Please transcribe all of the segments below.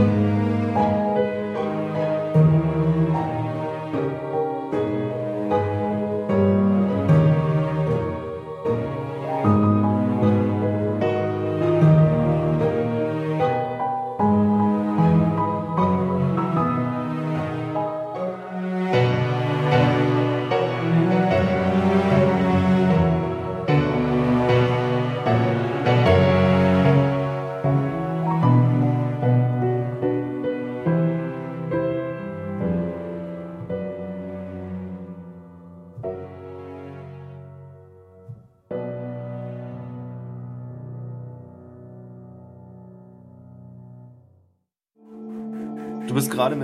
Du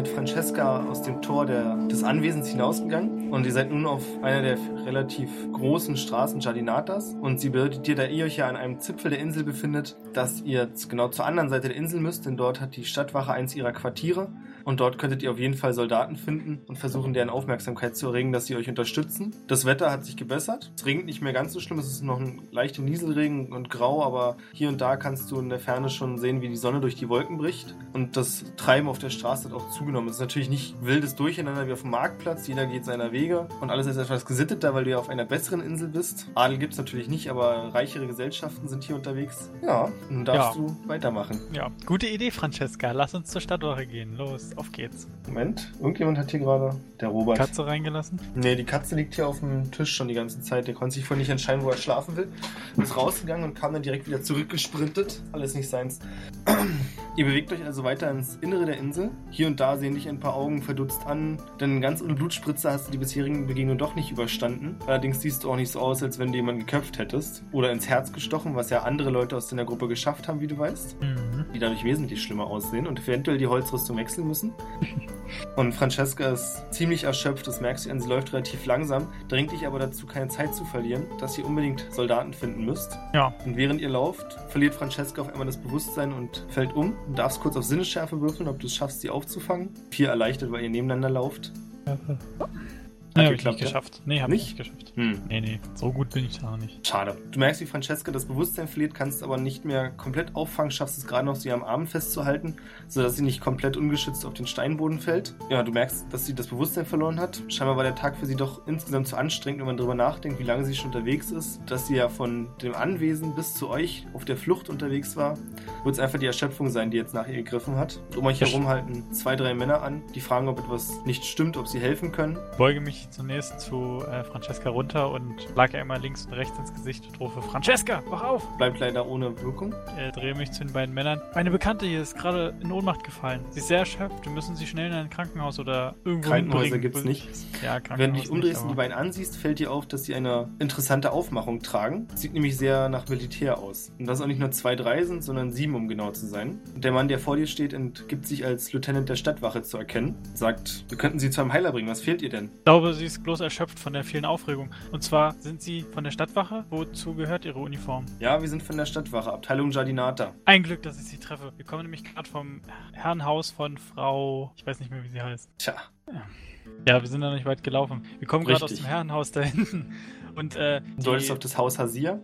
mit Francesca aus dem Tor der, des Anwesens hinausgegangen. Und ihr seid nun auf einer der relativ großen Straßen Jardinatas und sie bedeutet dir, da ihr euch ja an einem Zipfel der Insel befindet, dass ihr genau zur anderen Seite der Insel müsst, denn dort hat die Stadtwache eins ihrer Quartiere und dort könntet ihr auf jeden Fall Soldaten finden und versuchen, deren Aufmerksamkeit zu erregen, dass sie euch unterstützen. Das Wetter hat sich gebessert. Es regnet nicht mehr ganz so schlimm. Es ist noch ein leichter Nieselregen und grau, aber hier und da kannst du in der Ferne schon sehen, wie die Sonne durch die Wolken bricht. Und das Treiben auf der Straße hat auch zugenommen. Es ist natürlich nicht wildes Durcheinander wie auf dem Marktplatz. Jeder geht seiner Wege und alles ist etwas gesitteter, weil du ja auf einer besseren Insel bist. Adel gibt es natürlich nicht, aber reichere Gesellschaften sind hier unterwegs. Ja, nun darfst Ja. du weitermachen. Ja, gute Idee, Francesca. Lass uns zur Stadtwache gehen. Los, auf geht's. Moment, irgendjemand hat hier gerade. Der Robert. Katze reingelassen? Nee, die Katze liegt hier auf dem Tisch schon die ganze Zeit. Der konnte sich vorhin nicht entscheiden, wo er schlafen will. Ist rausgegangen und kam dann direkt wieder zurückgesprintet. Alles nicht seins. Ihr bewegt euch also weiter ins Innere der Insel. Hier und da sehen dich ein paar Augen verdutzt an, denn ganz ohne Blutspritze hast du die bisherigen Begegnungen doch nicht überstanden. Allerdings siehst du auch nicht so aus, als wenn du jemanden geköpft hättest oder ins Herz gestochen, was ja andere Leute aus deiner Gruppe geschafft haben, wie du weißt Mhm. Die dadurch wesentlich schlimmer aussehen und eventuell die Holzrüstung wechseln müssen. Und Francesca ist ziemlich erschöpft, das merkst du an, sie läuft relativ langsam, drängt dich aber dazu, keine Zeit zu verlieren, dass ihr unbedingt Soldaten finden müsst. Ja. Und während ihr lauft, verliert Francesca auf einmal das Bewusstsein und fällt um. Du darfst kurz auf Sinnesschärfe würfeln, ob du es schaffst, sie aufzufangen. Vier erleichtert, weil ihr nebeneinander lauft. Nee, hab ich geklappt, nicht ja? geschafft. Nee, hab Nicht? ich nicht geschafft. Hm. Nee, nee, so gut bin ich da noch nicht. Schade. Du merkst, wie Francesca das Bewusstsein verliert, kannst aber nicht mehr komplett auffangen, schaffst es gerade noch, sie am Arm festzuhalten, sodass sie nicht komplett ungeschützt auf den Steinboden fällt. Ja, du merkst, dass sie das Bewusstsein verloren hat. Scheinbar war der Tag für sie doch insgesamt zu anstrengend, wenn man darüber nachdenkt, wie lange sie schon unterwegs ist. Dass sie ja von dem Anwesen bis zu euch auf der Flucht unterwegs war, wird es einfach die Erschöpfung sein, die jetzt nach ihr gegriffen hat. Um euch herum halten zwei, drei Männer an, die fragen, ob etwas nicht stimmt, ob sie helfen können. Beuge mich zunächst zu äh, Francesca runter und schlage ihr einmal links und rechts ins Gesicht und rufe: Francesca, wach auf! Bleibt leider ohne Wirkung. Äh, drehe mich zu den beiden Männern. Meine Bekannte hier ist gerade in Ohnmacht gefallen. Sie ist sehr erschöpft. Wir müssen sie schnell in ein Krankenhaus oder irgendwo Krankenhäuser hinbringen. gibt's nicht. Ja, Krankenhaus Wenn du dich umdrehst und die beiden ansiehst, fällt dir auf, dass sie eine interessante Aufmachung tragen. Sieht nämlich sehr nach Militär aus. Und das auch nicht nur zwei, drei sind, sondern sieben, um genau zu sein. Und der Mann, der vor dir steht, gibt sich als Lieutenant der Stadtwache zu erkennen. Sagt, wir könnten sie zu einem Heiler bringen. Was fehlt ihr denn? Ich glaube, sie ist bloß erschöpft von der vielen Aufregung. Und zwar sind sie von der Stadtwache. Wozu gehört ihre Uniform? Ja, wir sind von der Stadtwache, Abteilung Jardinata. Ein Glück, dass ich sie treffe. Wir kommen nämlich gerade vom Herrenhaus von Frau. Ich weiß nicht mehr, wie sie heißt. Tja, Ja, wir sind da nicht weit gelaufen. Wir kommen gerade aus dem Herrenhaus da hinten. Und, äh, du solltest die, auf das Haus Hasir.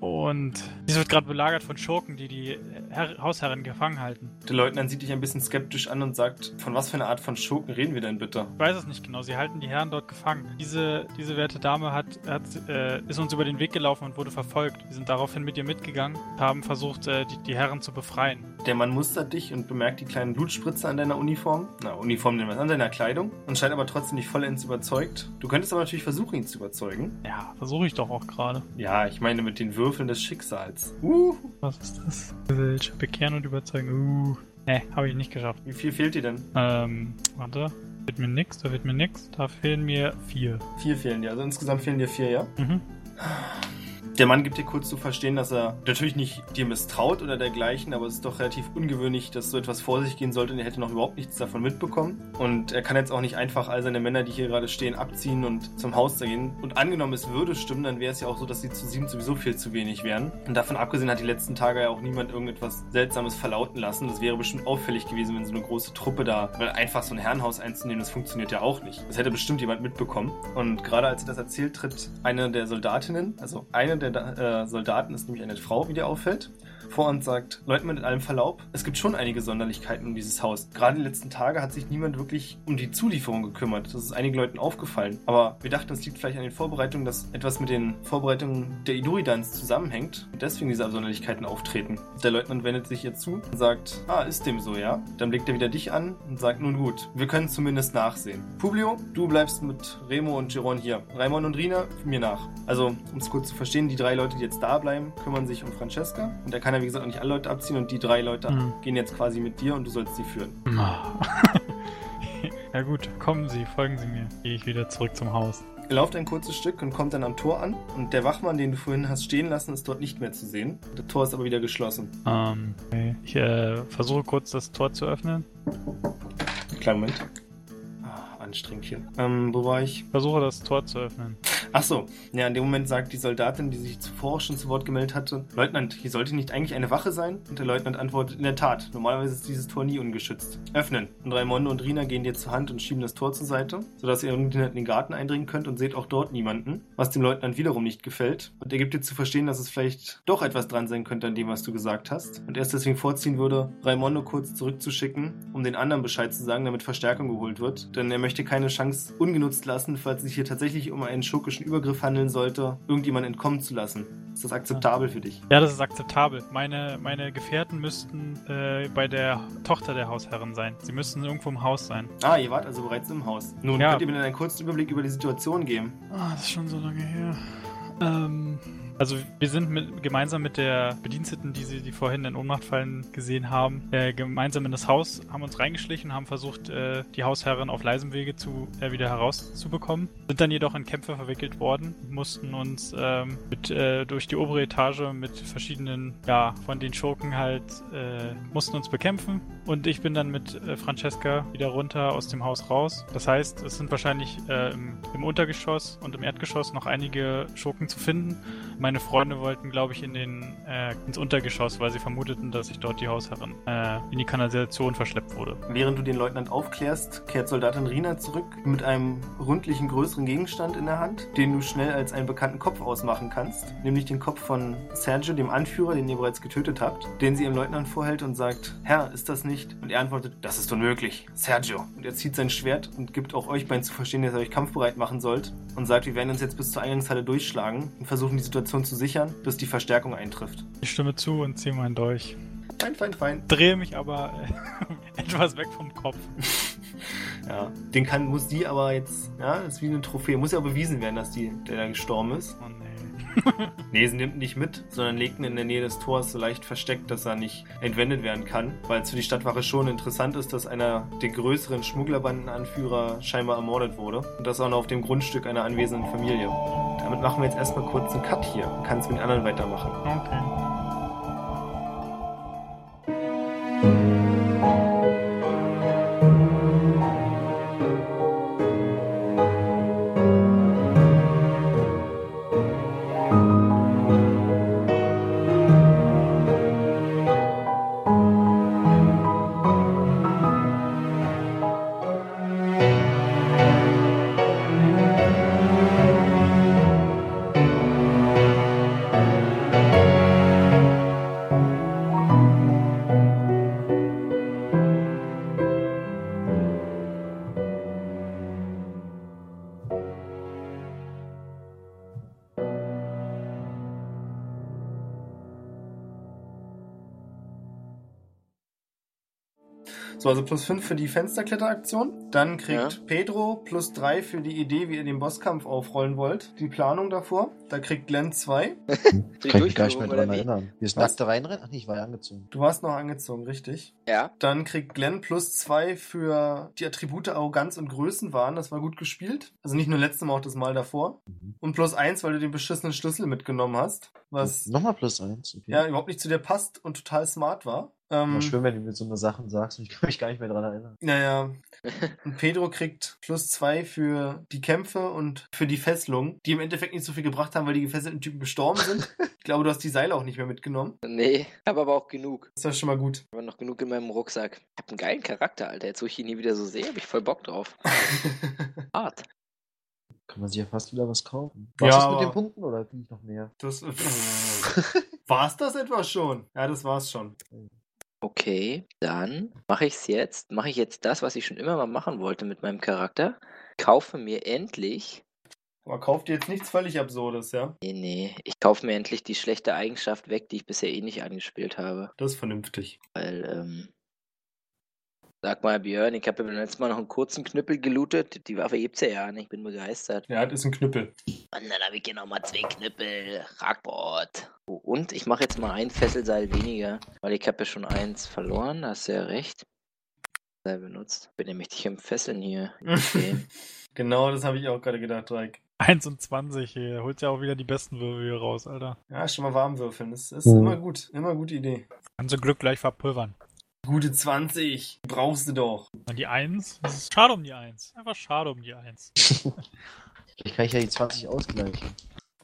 Und sie wird gerade belagert von Schurken, die die Herr Hausherrin gefangen halten. Der Leutnant sieht dich ein bisschen skeptisch an und sagt, von was für einer Art von Schurken reden wir denn bitte? Ich weiß es nicht genau. Sie halten die Herren dort gefangen. Diese, diese werte Dame hat, hat, äh, ist uns über den Weg gelaufen und wurde verfolgt. Wir sind daraufhin mit ihr mitgegangen und haben versucht, äh, die, die Herren zu befreien. Der Mann mustert dich und bemerkt die kleinen Blutspritze an deiner Uniform. Na, Uniform nennen wir es, an deiner Kleidung. Und scheint aber trotzdem nicht vollends überzeugt. Du könntest aber natürlich versuchen, ihn zu überzeugen. Ja, versuche ich doch auch gerade. Ja, ich meine mit den Würfeln des Schicksals. Uh, Was ist das? Gesellschaft bekehren und überzeugen. Uh. Ne, habe ich nicht geschafft. wie viel fehlt dir denn? Ähm, warte. Wird mir nix, da wird mir nix. Da fehlen mir vier. Vier fehlen dir. Also insgesamt fehlen dir vier, ja? Mhm. Der Mann gibt dir kurz zu verstehen, dass er natürlich nicht dir misstraut oder dergleichen, aber es ist doch relativ ungewöhnlich, dass so etwas vor sich gehen sollte und er hätte noch überhaupt nichts davon mitbekommen. Und er kann jetzt auch nicht einfach all seine Männer, die hier gerade stehen, abziehen und zum Haus gehen. Und angenommen, es würde stimmen, dann wäre es ja auch so, dass sie zu sieben sowieso viel zu wenig wären. Und davon abgesehen hat die letzten Tage ja auch niemand irgendetwas Seltsames verlauten lassen. Das wäre bestimmt auffällig gewesen, wenn so eine große Truppe da, weil einfach so ein Herrenhaus einzunehmen, das funktioniert ja auch nicht. Das hätte bestimmt jemand mitbekommen. Und gerade als er das erzählt, tritt eine der Soldatinnen, also eine der äh, Soldaten ist nämlich eine Frau, wie dir auffällt. Vor und sagt, Leutnant mit allem Verlaub, es gibt schon einige Sonderlichkeiten um dieses Haus. Gerade in den letzten Tagen hat sich niemand wirklich um die Zulieferung gekümmert. Das ist einigen Leuten aufgefallen. Aber wir dachten, es liegt vielleicht an den Vorbereitungen, dass etwas mit den Vorbereitungen der Iduridans zusammenhängt und deswegen diese Sonderlichkeiten auftreten. Der Leutnant wendet sich ihr zu und sagt, ah, ist dem so, ja? Dann blickt er wieder dich an und sagt, nun gut, wir können zumindest nachsehen. Publio, du bleibst mit Remo und Giron hier. Raimon und Rina, mir nach. Also, um es kurz zu verstehen, die drei Leute, die jetzt da bleiben, kümmern sich um Francesca. Und er kann ja, wie gesagt, auch nicht alle Leute abziehen und die drei Leute Mhm. gehen jetzt quasi mit dir und du sollst sie führen. ja gut, kommen Sie, folgen Sie mir. Gehe ich wieder zurück zum Haus. Ihr lauft ein kurzes Stück und kommt dann am Tor an und der Wachmann, den du vorhin hast stehen lassen, ist dort nicht mehr zu sehen. Das Tor ist aber wieder geschlossen. Ähm, okay. Ich äh, versuche kurz das Tor zu öffnen. Kleinen Moment. Anstrengend hier. Ähm, wo war ich? Versuche das Tor zu öffnen. Ach so, ja, in dem Moment sagt die Soldatin, die sich zuvor schon zu Wort gemeldet hatte, Leutnant, hier sollte nicht eigentlich eine Wache sein? Und der Leutnant antwortet, in der Tat, normalerweise ist dieses Tor nie ungeschützt. Öffnen. Und Raimondo und Rina gehen dir zur Hand und schieben das Tor zur Seite, sodass ihr irgendwie in den Garten eindringen könnt und seht auch dort niemanden, was dem Leutnant wiederum nicht gefällt. Und er gibt dir zu verstehen, dass es vielleicht doch etwas dran sein könnte an dem, was du gesagt hast. Und er es deswegen vorziehen würde, Raimondo kurz zurückzuschicken, um den anderen Bescheid zu sagen, damit Verstärkung geholt wird. Denn er möchte keine Chance ungenutzt lassen, falls es sich hier tatsächlich um einen schurkischen Übergriff handeln sollte, irgendjemand entkommen zu lassen. Ist das akzeptabel für dich? Ja, das ist akzeptabel. Meine, meine Gefährten müssten äh, bei der Tochter der Hausherrin sein. Sie müssten irgendwo im Haus sein. Ah, ihr wart also bereits im Haus. Nun, Ja. könnt ihr mir denn einen kurzen Überblick über die Situation geben? Ah, das ist schon so lange her. Ähm, also wir sind mit, gemeinsam mit der Bediensteten, die sie die vorhin in Ohnmacht fallen gesehen haben, äh, gemeinsam in das Haus, haben uns reingeschlichen, haben versucht, äh, die Hausherrin auf leisem Wege zu, äh, wieder herauszubekommen. Sind dann jedoch in Kämpfe verwickelt worden, mussten uns ähm, mit, äh, durch die obere Etage mit verschiedenen, ja, von den Schurken halt, äh, mussten uns bekämpfen. Und ich bin dann mit äh, Francesca wieder runter aus dem Haus raus. Das heißt, es sind wahrscheinlich äh, im, im Untergeschoss und im Erdgeschoss noch einige Schurken zu finden. Meine Freunde wollten, glaube ich, in den, äh, ins Untergeschoss, weil sie vermuteten, dass ich dort die Hausherrin äh, in die Kanalisation verschleppt wurde. Während du den Leutnant aufklärst, kehrt Soldatin Rina zurück mit einem rundlichen, größeren Gegenstand in der Hand, den du schnell als einen bekannten Kopf ausmachen kannst, nämlich den Kopf von Sergio, dem Anführer, den ihr bereits getötet habt, den sie ihrem Leutnant vorhält und sagt, Herr, ist das nicht? Und er antwortet, das ist unmöglich, Sergio. Und er zieht sein Schwert und gibt auch euch beiden zu verstehen, dass ihr euch kampfbereit machen sollt und sagt, wir werden uns jetzt bis zur Eingangshalle durchschlagen und versuchen die Situation zu sichern, bis die Verstärkung eintrifft. Ich stimme zu und ziehe meinen Dolch. Fein, fein, fein. Drehe mich aber äh, etwas weg vom Kopf. Ja, den kann, muss die aber jetzt, ja, das ist wie eine Trophäe, muss ja bewiesen werden, dass die, der da gestorben ist. Oh nee. Nee, sie nimmt nicht mit, sondern legt ihn in der Nähe des Tors so leicht versteckt, dass er nicht entwendet werden kann, weil es für die Stadtwache schon interessant ist, dass einer der größeren Schmugglerbandenanführer scheinbar ermordet wurde und das auch noch auf dem Grundstück einer anwesenden Familie. Damit machen wir jetzt erstmal kurz einen Cut hier kannst mit den anderen weitermachen. Okay. So, also plus 5 für die Fensterkletteraktion. Dann kriegt Ja. Pedro plus 3 für die Idee, wie ihr den Bosskampf aufrollen wollt. Die Planung davor. Da kriegt Glenn 2. Die Kann ich mich gar nicht mehr dran erinnern. Wir sind nackt da reinrennen? Ach nee, ich war ja angezogen. Du warst noch angezogen, richtig? Ja. Dann kriegt Glenn plus 2 für die Attribute Arroganz und Größenwahn. Das war gut gespielt. Also nicht nur letztes Mal, auch das Mal davor. Mhm. Und plus 1, weil du den beschissenen Schlüssel mitgenommen hast. Was Nochmal plus eins. Okay. ja überhaupt nicht zu dir passt und total smart war. Ähm, Immer schön, wenn du mir so eine Sachen sagst und ich kann mich gar nicht mehr dran erinnern. Naja, und Pedro kriegt plus zwei für die Kämpfe und für die Fesselung, die im Endeffekt nicht so viel gebracht haben, weil die gefesselten Typen gestorben sind. ich glaube, du hast die Seile auch nicht mehr mitgenommen. Nee, habe aber auch genug. Das war schon mal gut. Aber noch genug in meinem Rucksack. Ich hab einen geilen Charakter, Alter. Jetzt, wo ich ihn nie wieder so sehe, hab ich voll Bock drauf. Hart. Kann man sich ja fast wieder was kaufen. Ja, Was ist mit den Punkten oder kriege ich noch mehr? Das. war's das etwa schon? Ja, das war's schon. Okay, dann mache ich es jetzt. Mache ich jetzt das, was ich schon immer mal machen wollte mit meinem Charakter. Kaufe mir endlich. Aber kauft ihr jetzt nichts völlig Absurdes, ja? Nee, nee. Ich kaufe mir endlich die schlechte Eigenschaft weg, die ich bisher eh nicht angespielt habe. Das ist vernünftig. Weil, ähm. Sag mal, Björn, ich habe beim letzten Mal noch einen kurzen Knüppel gelootet. Die Waffe gibt's ja ja nicht. Ich bin begeistert. Ja, das ist ein Knüppel. Und dann habe ich hier nochmal zwei Knüppel. Rackbord. Oh, und ich mache jetzt mal ein Fesselseil weniger, weil ich habe ja schon eins verloren. Da hast du ja recht. Seil benutzt. Bin nämlich dich im Fesseln hier. Okay. genau, das habe ich auch gerade gedacht, Reik. 1 und 20, hier. Holt ja auch wieder die besten Würfel hier raus, Alter. Ja, schon mal warm würfeln. Das ist immer gut. Immer gute Idee. Kannst du Glück gleich verpulvern. Gute 20. Brauchst du doch. Und die 1? Das ist schade um die 1. Einfach schade um die 1. Vielleicht kann ich ja die 20 ausgleichen.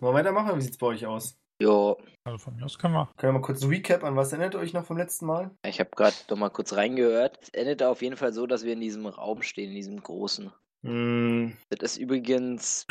Mal weitermachen, wie sieht's bei euch aus? Jo, Also von mir aus können wir. Können wir mal kurz ein Recap an was erinnert euch noch vom letzten Mal? ich habe gerade noch mal kurz reingehört. Es endet auf jeden Fall so, dass wir in diesem Raum stehen, in diesem großen. Hm, Das ist übrigens.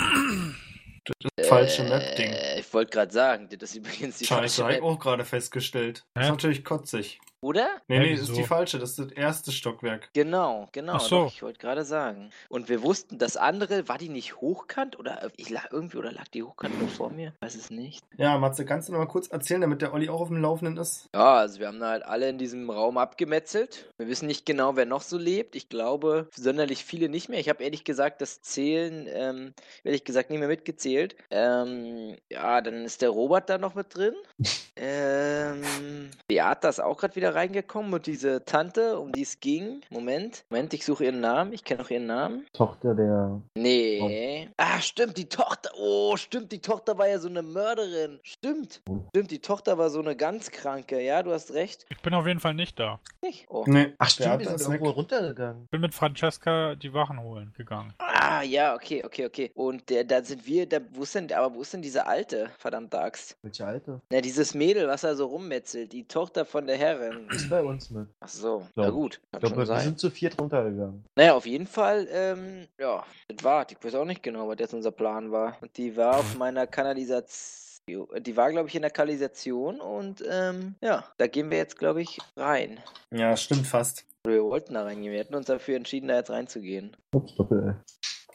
das falsche Map-Ding. Äh, ich wollte gerade sagen, das ist übrigens die Scheiße, falsche habe ich Map. auch gerade festgestellt. Das ist Hä? natürlich kotzig. Oder? Nee, nee, das ist die falsche. Das ist das erste Stockwerk. Genau, genau. Ach so. Doch, ich wollte gerade sagen. Und wir wussten, das andere, war die nicht hochkant oder ich lag irgendwie oder lag die hochkant nur vor mir? Weiß es nicht. Ja, Matze, kannst du noch mal kurz erzählen, damit der Olli auch auf dem Laufenden ist? Ja, also wir haben da halt alle in diesem Raum abgemetzelt. Wir wissen nicht genau, wer noch so lebt. Ich glaube, sonderlich viele nicht mehr. Ich habe ehrlich gesagt das Zählen, ähm, ehrlich gesagt, nicht mehr mitgezählt. Ähm, ja, dann ist der Robert da noch mit drin. ähm, Beata ist auch gerade wieder reingekommen und diese Tante, um die es ging. Moment, Moment, ich suche ihren Namen. Ich kenne noch ihren Namen. Tochter der. Nee. Ah, stimmt, die Tochter. Oh, stimmt, die Tochter war ja so eine Mörderin. Stimmt. Oh. Stimmt, die Tochter war so eine ganz kranke. Ja, du hast recht. Ich bin auf jeden Fall nicht da. Nicht? Oh. Nee. Ach stimmt, die Beate sind irgendwo weg. runtergegangen. Ich bin mit Francesca die Wachen holen gegangen. Ah, ja, okay, okay, okay. Und der, da sind wir, da, wo ist denn, aber wo ist denn diese alte, verdammte Axt? Welche alte? Na, dieses Mädel, was da so rummetzelt, die Tochter von der Herrin. Ist bei uns mit. Ach so, Glaub- na gut, Ich glaube, schon wir sein. sind zu viert runtergegangen. Naja, auf jeden Fall, ähm, ja, das war, ich weiß auch nicht genau, was jetzt unser Plan war. Und die war auf meiner Kanalisation, die war, glaube ich, in der Kanalisation und, ähm, ja, da gehen wir jetzt, glaube ich, rein. Ja, stimmt fast. Wir wollten da reingehen, wir hätten uns dafür entschieden, da jetzt reinzugehen. Ups, Doppel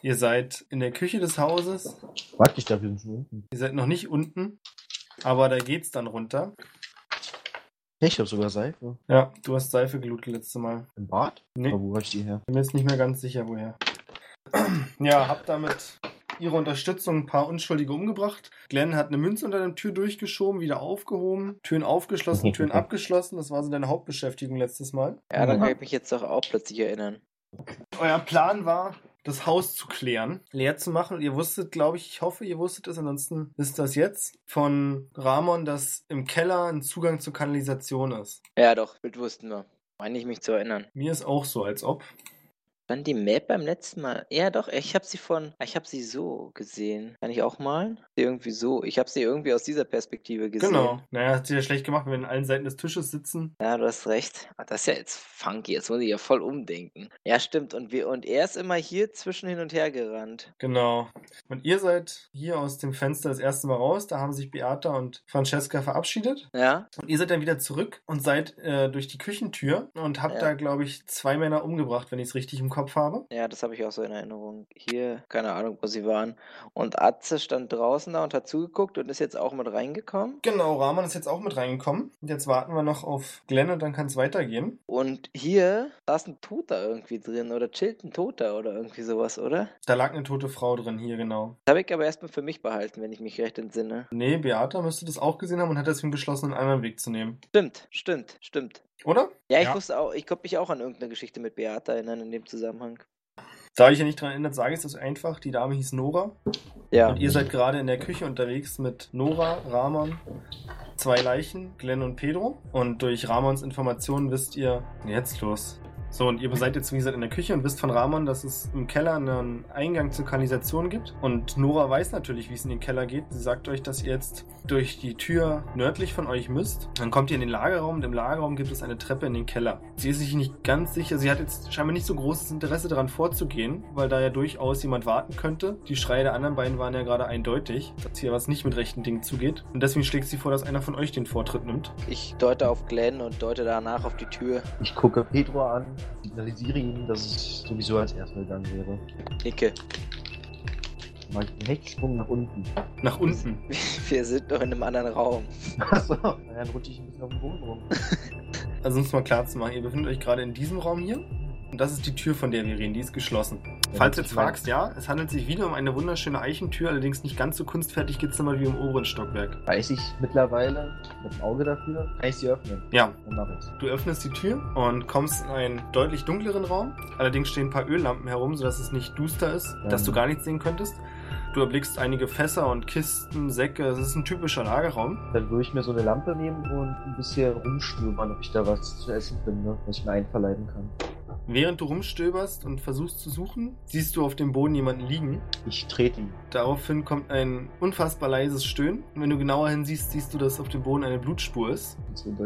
Ihr seid in der Küche des Hauses. Warte, ich dachte, wir sind schon unten. Ihr seid noch nicht unten. Aber da geht's dann runter. Ich habe sogar Seife. Ja, du hast Seife gelootet letztes Mal. Im Bad? Nee, Aber wo hab ich die her? bin mir jetzt nicht mehr ganz sicher, woher. Ja, habt damit ihre Unterstützung ein paar Unschuldige umgebracht. Glenn hat eine Münze unter der Tür durchgeschoben, wieder aufgehoben, Türen aufgeschlossen, Türen abgeschlossen. Das war so deine Hauptbeschäftigung letztes Mal. Ja, dann kann ich mich jetzt doch auch plötzlich erinnern. Euer Plan war, das Haus zu klären, leer zu machen. Ihr wusstet, glaube ich, ich hoffe, ihr wusstet es, ansonsten ist das jetzt von Ramon, dass im Keller ein Zugang zur Kanalisation ist. Ja, doch, das wussten wir. Meine ich mich zu erinnern. Mir ist auch so, als ob. Dann die Map beim letzten Mal. Ja, doch, ich habe sie von. Ich habe sie so gesehen. Kann ich auch malen? Irgendwie so. Ich habe sie irgendwie aus dieser Perspektive gesehen. Genau. Naja, hat sich ja schlecht gemacht, wenn wir an allen Seiten des Tisches sitzen. Ja, du hast recht. Ah, Das ist ja jetzt funky. Jetzt muss ich ja voll umdenken. Ja, stimmt. Und wir und er ist immer hier zwischen hin und her gerannt. Genau. Und ihr seid hier aus dem Fenster das erste Mal raus. Da haben sich Beata und Francesca verabschiedet. Ja? Und ihr seid dann wieder zurück und seid äh, durch die Küchentür und habt Ja. da, glaube ich, zwei Männer umgebracht, wenn ich es richtig im Kopf habe. Ja, das habe ich auch so in Erinnerung. Hier, keine Ahnung, wo sie waren. Und Atze stand draußen da und hat zugeguckt und ist jetzt auch mit reingekommen. Genau, Rahman ist jetzt auch mit reingekommen. Und jetzt warten wir noch auf Glenn und dann kann es weitergehen. Und hier saß ein Toter irgendwie drin oder chillt ein Toter oder irgendwie sowas, oder? Da lag eine tote Frau drin, hier genau. Das habe ich aber erstmal für mich behalten, wenn ich mich recht entsinne. Nee, Beata müsste das auch gesehen haben und hat deswegen beschlossen, einen anderen Weg zu nehmen. Stimmt, stimmt, stimmt. Oder? Ja, ich Ja. wusste auch, ich konnte mich auch an irgendeine Geschichte mit Beata erinnern in dem Zusammenhang. Da ich ja nicht dran erinnert, sage ich es einfach. Die Dame hieß Nora. Ja. Und ihr seid gerade in der Küche unterwegs mit Nora, Ramon, zwei Leichen, Glenn und Pedro. Und durch Ramons Informationen wisst ihr, jetzt los. So, und ihr seid jetzt, wie gesagt, in der Küche und wisst von Ramon, dass es im Keller einen Eingang zur Kanalisation gibt. Und Nora weiß natürlich, wie es in den Keller geht. Sie sagt euch, dass ihr jetzt durch die Tür nördlich von euch müsst. Dann kommt ihr in den Lagerraum und im Lagerraum gibt es eine Treppe in den Keller. Sie ist sich nicht ganz sicher. Sie hat jetzt scheinbar nicht so großes Interesse daran vorzugehen, weil da ja durchaus jemand warten könnte. Die Schreie der anderen beiden waren ja gerade eindeutig, dass hier was nicht mit rechten Dingen zugeht. Und deswegen schlägt sie vor, dass einer von euch den Vortritt nimmt. Ich deute auf Glenn und deute danach auf die Tür. Ich gucke Pedro an, signalisiere ihm, dass es sowieso als erster gegangen wäre. Nicke. Mal einen Hechtsprung nach unten. Nach unten. Wir sind noch in einem anderen Raum. Achso, dann rutsche ich ein bisschen auf den Boden rum. Also um es mal klar zu machen, ihr befindet euch gerade in diesem Raum hier. Und das ist die Tür, von der wir reden. Die ist geschlossen. Falls du jetzt fragst, ja, es handelt sich wieder um eine wunderschöne Eichentür, allerdings nicht ganz so kunstfertig gezimmert wie im oberen Stockwerk. Weiß ich mittlerweile mit dem Auge dafür, kann ich sie öffnen. Ja, Dann mache ich's. du öffnest die Tür und kommst in einen deutlich dunkleren Raum. Allerdings stehen ein paar Öllampen herum, sodass es nicht duster ist, dass du gar nichts sehen könntest. Du erblickst einige Fässer und Kisten, Säcke. Es ist ein typischer Lagerraum. Dann würde ich mir so eine Lampe nehmen und ein bisschen rumstöbern, ob ich da was zu essen finde, was ich mir einverleiben kann. Während du rumstöberst und versuchst zu suchen, siehst du auf dem Boden jemanden liegen. Ich trete ihn. Daraufhin kommt ein unfassbar leises Stöhnen. Und wenn du genauer hinsiehst, siehst du, dass auf dem Boden eine Blutspur ist.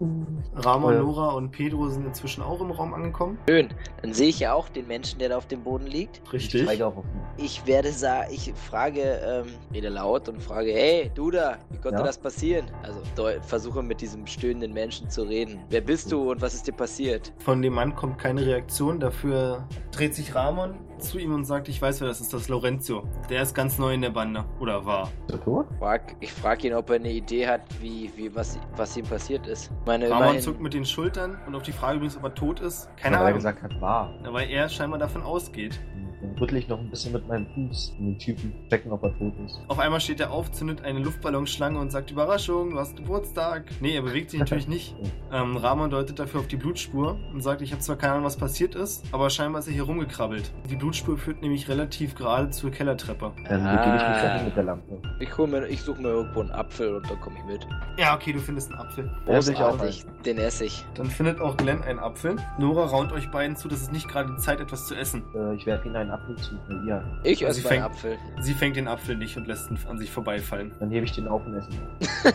Ja. Nora und Pedro sind inzwischen auch im Raum angekommen. Schön. Dann sehe ich ja auch den Menschen, der da auf dem Boden liegt. Ich zeige auch auf ihn. Ich werde sagen, ich frage, ähm, rede laut und frage, hey, du da, wie konnte Ja? das passieren? Also versuche mit diesem stöhnenden Menschen zu reden. Wer bist du und was ist dir passiert? Von dem Mann kommt keine Reaktion. Dafür dreht sich Ramon zu ihm und sagt, ich weiß, wer das ist, das ist Lorenzo. Der ist ganz neu in der Bande. Oder war. Ist er tot? Frag, ich frage ihn, ob er eine Idee hat, wie, wie was, was ihm passiert ist. Meine, Ramon immerhin, zuckt mit den Schultern und auf die Frage übrigens, ob er tot ist. Keine Weil er Ahnung. gesagt hat, war. Weil er scheinbar davon ausgeht. Dann rüttel ich noch ein bisschen mit meinem Fuß in den Typen, checken, ob er tot ist. Auf einmal steht er auf, zündet eine Luftballonschlange und sagt, Überraschung, du hast Geburtstag. Nee, er bewegt sich natürlich nicht. Ähm, Ramon deutet dafür auf die Blutspur und sagt, ich habe zwar keine Ahnung, was passiert ist, aber scheinbar ist er hier rumgekrabbelt. Die Blutspur führt nämlich relativ gerade zur Kellertreppe. Dann Ah. begebe ich mich dahin mit der Lampe. ich, mir, ich suche mir irgendwo einen Apfel und dann komme ich mit. Ja, okay, du findest einen Apfel. Ich auch Großartig, den esse ich. Dann findet auch Glenn einen Apfel. Nora raunt euch beiden zu, das ist nicht gerade die Zeit, etwas zu essen. Äh, ich werfe ihnen einen Apfel zu. Ja. Ich Also esse sie meinen fängt- Apfel. Sie fängt den Apfel nicht und lässt ihn an sich vorbeifallen. Dann hebe ich den auf und esse ihn.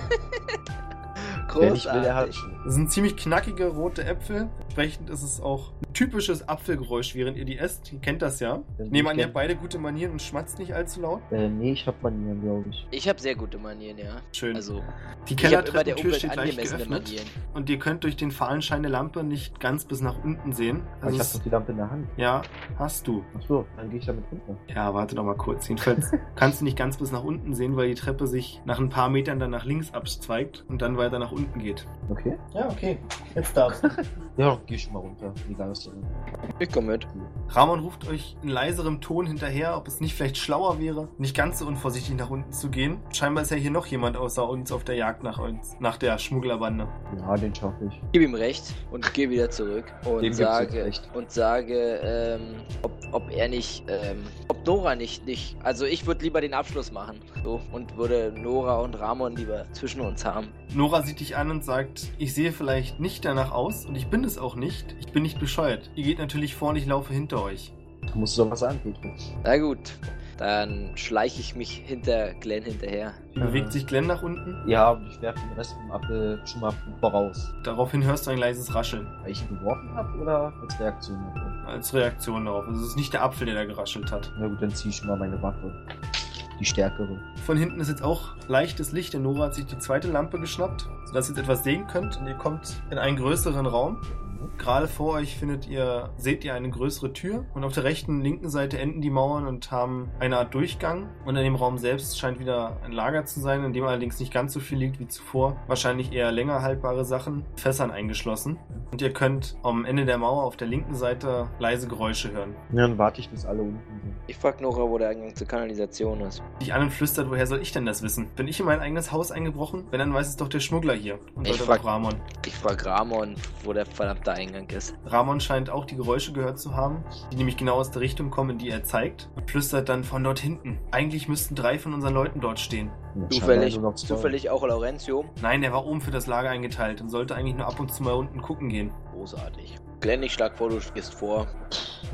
Wer will, der hat. Großartig. Das sind ziemlich knackige rote Äpfel. Entsprechend ist es auch ein typisches Apfelgeräusch, während ihr die esst. Ihr kennt das ja. Dann Nehmen an, ich ihr habt beide gute Manieren und schmatzt nicht allzu laut. Äh, nee, ich hab Manieren, glaube ich. Ich habe sehr gute Manieren, ja. Schön. Also, die ich Kellertreppentür steht leicht angemessene geöffnet. Manieren. Und ihr könnt durch den fahlen Schein der Lampe nicht ganz bis nach unten sehen. Aber ich Also hab doch die Lampe in der Hand. ja, hast du. Ach so, dann gehe ich damit runter. Ja, warte doch mal kurz. Jedenfalls kannst du nicht ganz bis nach unten sehen, weil die Treppe sich nach ein paar Metern dann nach links abzweigt und dann weiter nach unten geht. Okay. Ja, okay. Jetzt darfst du. Ja, geh schon mal runter. Egal, was denn. Ich komme mit. Ramon ruft euch in leiserem Ton hinterher, ob es nicht vielleicht schlauer wäre, nicht ganz so unvorsichtig nach unten zu gehen. Scheinbar ist ja hier noch jemand außer uns auf der Jagd nach uns, nach der Schmugglerbande. Ja, den schaffe ich. Gib ihm recht und gehe wieder zurück und Dem sage recht. und sage, ähm, ob, ob er nicht, ähm, ob Nora nicht, nicht. Also ich würde lieber den Abschluss machen, so und würde Nora und Ramon lieber zwischen uns haben. Nora sieht dich an und sagt, ich sehe vielleicht nicht danach aus und ich bin es auch nicht. Ich bin nicht bescheuert. Ihr geht natürlich vor und ich laufe hinter euch. Da musst du doch was Petro. Na gut, dann schleiche ich mich hinter Glenn hinterher. Wie Äh. bewegt sich Glenn nach unten? Ja, und ich werfe den Rest vom Apfel schon mal voraus. Daraufhin hörst du ein leises Rascheln. Weil ich ihn geworfen habe oder als Reaktion? darauf? Als Reaktion darauf. Also es ist nicht der Apfel, der da geraschelt hat. Na gut, dann ziehe ich schon mal meine Waffe. Die stärkere. Von hinten ist jetzt auch leichtes Licht, denn Nora hat sich die zweite Lampe geschnappt, sodass ihr jetzt etwas sehen könnt. Und ihr kommt in einen größeren Raum. Gerade vor euch findet ihr, seht ihr eine größere Tür und auf der rechten, linken Seite enden die Mauern und haben eine Art Durchgang. Und in dem Raum selbst scheint wieder ein Lager zu sein, in dem allerdings nicht ganz so viel liegt wie zuvor. Wahrscheinlich eher länger haltbare Sachen, Fässern eingeschlossen. Und ihr könnt am Ende der Mauer auf der linken Seite leise Geräusche hören. Ja, dann warte ich, bis alle unten sind. Ich frag Nora, wo der Eingang zur Kanalisation ist. Dich an und flüstert, woher soll ich denn das wissen? Bin ich in mein eigenes Haus eingebrochen? Wenn, dann weiß es doch der Schmuggler hier. Und Ich frag- Ramon. Ich frag Ramon, wo der verdammte Eingang ist. Ramon scheint auch die Geräusche gehört zu haben, die nämlich genau aus der Richtung kommen, in die er zeigt. Und flüstert dann von dort hinten. Eigentlich müssten drei von unseren Leuten dort stehen. Zufällig, zufällig auch Laurencio. Nein, er war oben für das Lager eingeteilt und sollte eigentlich nur ab und zu mal unten gucken gehen. Großartig. Glenn, ich schlag vor, du gehst vor.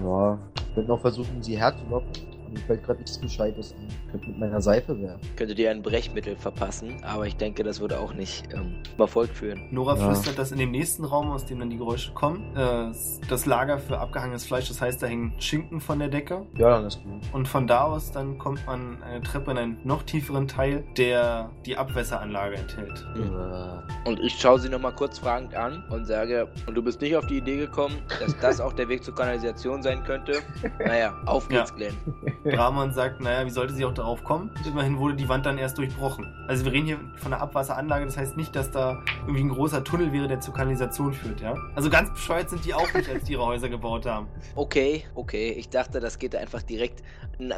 Ja, ich könnte noch versuchen, sie herzulocken. Aber mir fällt gerade nichts Gescheites ein. Ich könnte mit meiner Seife werfen. Könnte dir ein Brechmittel verpassen, aber ich denke, das würde auch nicht ähm, zum Erfolg führen. Nora Ja. flüstert, dass in dem nächsten Raum, aus dem dann die Geräusche kommen, äh, das Lager für abgehangenes Fleisch, das heißt, da hängen Schinken von der Decke. Ja, dann ist gut. Und von da aus dann kommt man eine Treppe in einen noch tieferen Teil, der die Abwässeranlage enthält. Äh, Und ich schaue sie nochmal kurz fragend an und sage, und du bist nicht auf die Idee gekommen, dass das auch der Weg zur Kanalisation sein könnte? Naja, auf geht's, Ja. Glenn. Ramon sagt, naja, wie sollte sie auch darauf kommen? Immerhin wurde die Wand dann erst durchbrochen. Also wir reden hier von einer Abwasseranlage, das heißt nicht, dass da irgendwie ein großer Tunnel wäre, der zur Kanalisation führt, ja? Also ganz bescheuert sind die auch nicht, als die ihre Häuser gebaut haben. Okay, okay. Ich dachte, das geht einfach direkt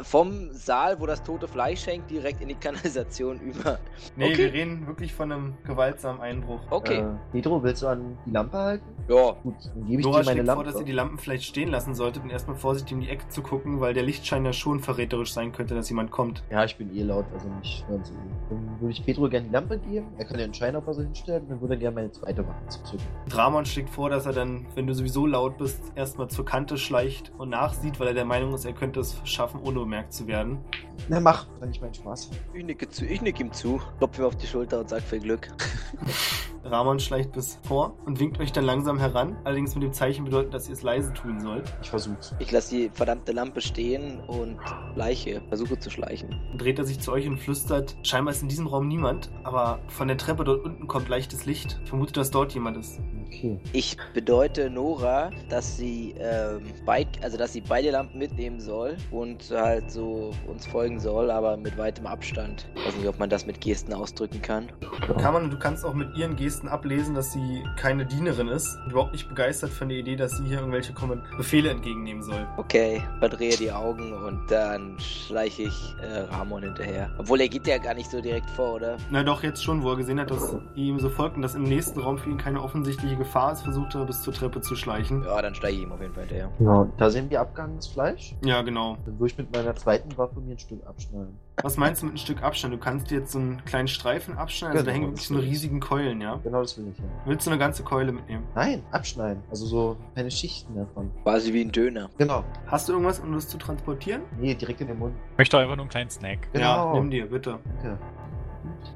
vom Saal, wo das tote Fleisch hängt, direkt in die Kanalisation über. Nee, Okay. wir reden wirklich von einem gewaltsamen Einbruch. Okay. Äh, Pedro, willst du an die Lampe halten? Ja. Gut, dann gebe ich Nora dir meine schlägt Lampe. vor, dass ihr die Lampen vielleicht stehen lassen solltet und erstmal vorsichtig um die Ecke zu gucken, weil der Lichtschein ja schon verräterisch sein könnte, dass jemand kommt. ja, ich bin eh laut, also nicht hören sie eh. Dann würde ich Pedro gerne die Lampe geben. Er kann ja entscheiden, ob er sie hinstellt. Und dann würde er gerne meine zweite Waffe zücken. Ramon schlägt vor, dass er dann, wenn du sowieso laut bist, erstmal zur Kante schleicht und nachsieht, weil er der Meinung ist, er könnte es schaffen, ohne bemerkt zu werden. Na, mach, dann ich meinen Spaß. Ich nicke, zu, ich nicke ihm zu, klopfe ihm auf die Schulter und sag viel Glück. Ramon schleicht bis vor und winkt euch dann langsam heran, allerdings mit dem Zeichen bedeuten, dass ihr es leise tun sollt. Ich versuch's. Ich lasse die verdammte Lampe stehen und schleiche, versuche zu schleichen. Dann dreht er sich zu euch und flüstert, scheinbar ist in diesem Raum niemand, aber von der Treppe dort unten kommt leichtes Licht. Ich vermute, dass dort jemand ist. Okay. Ich bedeute Nora, dass sie ähm, beid, also dass sie beide Lampen mitnehmen soll und halt so uns folgen soll, aber mit weitem Abstand. Ich weiß nicht, ob man das mit Gesten ausdrücken kann. Kann man, du kannst auch mit ihren Gesten ablesen, dass sie keine Dienerin ist, und überhaupt nicht begeistert von der Idee, dass sie hier irgendwelche Kommen- Befehle entgegennehmen soll. Okay, verdrehe die Augen und dann schleiche ich äh, Ramon hinterher. Obwohl er geht ja gar nicht so direkt vor, oder? Na doch, jetzt schon, wo er gesehen hat, dass ihm so folgt und dass im nächsten Raum für ihn keine offensichtliche Gefahr ist, versucht er bis zur Treppe zu schleichen. Ja, dann steige ich ihm auf jeden Fall hinterher. Genau, da sehen wir abgehangenes Fleisch. Ja, genau. Dann würde ich mit meiner zweiten Waffe mir ein Stück abschneiden. Was meinst du mit ein Stück Abstand? Du kannst dir jetzt so einen kleinen Streifen abschneiden, also da Genau, hängen wirklich so riesigen Keulen, ja? Genau das will ich ja. Willst du eine ganze Keule mitnehmen? Nein, abschneiden. Also so kleine Schichten davon. Quasi wie ein Döner. Genau. Hast du irgendwas, um das zu transportieren? Nee, direkt in den Mund. Ich möchte einfach nur einen kleinen Snack. Ja, Genau. nimm dir, bitte. Danke.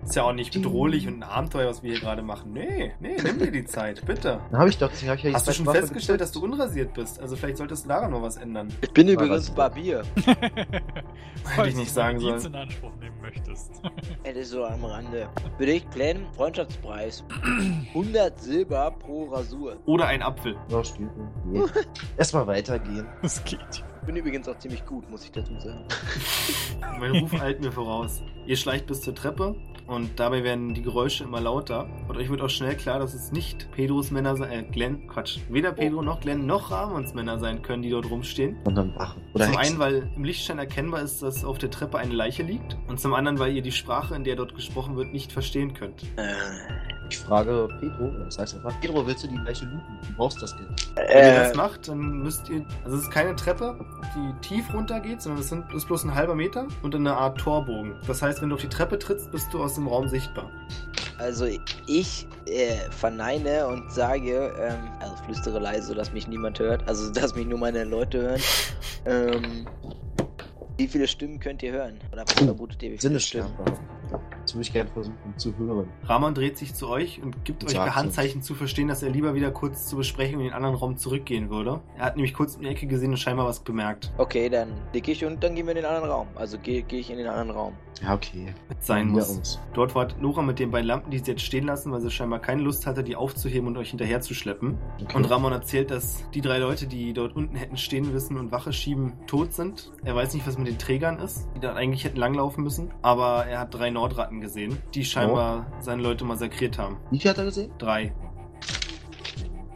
Ist ja auch nicht bedrohlich und ein Abenteuer, was wir hier gerade machen. Nee, nee, nimm dir die Zeit, bitte. Dann habe ich doch, habe ich ja Hast du schon Waffe festgestellt, dass du unrasiert bist? Also vielleicht solltest du daran noch was ändern. Ich bin übrigens. Barbier. Hätte ich nicht sagen sollen. in Anspruch nehmen möchtest. Das ist so am Rande. Für dich, Glenn, Freundschaftspreis. 100 Silber pro Rasur. Oder ein Apfel. Ja. Nee. Erstmal weitergehen. Das geht. Ich bin übrigens auch ziemlich gut, muss ich dazu sagen. Mein Ruf eilt mir voraus. Ihr schleicht bis zur Treppe und dabei werden die Geräusche immer lauter. Und euch wird auch schnell klar, dass es nicht Pedros Männer sein, äh, Glenn, Quatsch, weder Pedro noch Glenn noch Ramons Männer sein können, die dort rumstehen. Sondern Wachen. Oder zum einen, weil im Lichtschein erkennbar ist, dass auf der Treppe eine Leiche liegt. Und zum anderen, weil ihr die Sprache, in der dort gesprochen wird, nicht verstehen könnt. Äh, Ich frage Pedro, das heißt einfach, Pedro, willst du die gleiche looten? Du brauchst das Geld. Wenn ihr äh, das macht, dann müsst ihr. Also es ist keine Treppe, die tief runter geht, sondern es sind, ist bloß ein halber Meter und eine Art Torbogen. Das heißt, wenn du auf die Treppe trittst, bist du aus dem Raum sichtbar. also ich äh, verneine und sage, ähm, also flüstere leise, sodass mich niemand hört, also dass mich nur meine Leute hören. Ähm, wie viele Stimmen könnt ihr hören? Oder was vermutet ihr, wie viele Stimmen? Das würde ich gerne versuchen zu hören. Ramon dreht sich zu euch und gibt euch Sagt per Handzeichen zu verstehen, dass er lieber wieder kurz zur Besprechung in den anderen Raum zurückgehen würde. Er hat nämlich kurz in die Ecke gesehen und scheinbar was bemerkt. Okay, dann nicke ich und dann gehen wir in den anderen Raum. Also gehe geh ich in den anderen Raum. Ja, okay. Sein Wieder muss. uns. Dort wartet Nora mit den beiden Lampen, die sie jetzt stehen lassen, weil sie scheinbar keine Lust hatte, die aufzuheben und euch hinterher zu schleppen. Okay. Und Ramon erzählt, dass die drei Leute, die dort unten hätten stehen müssen und Wache schieben, tot sind. Er weiß nicht, was mit den Trägern ist, die dort eigentlich hätten langlaufen müssen. Aber er hat drei Nordratten gesehen, die scheinbar seine Leute massakriert haben. Wie viel hat er gesehen? Drei.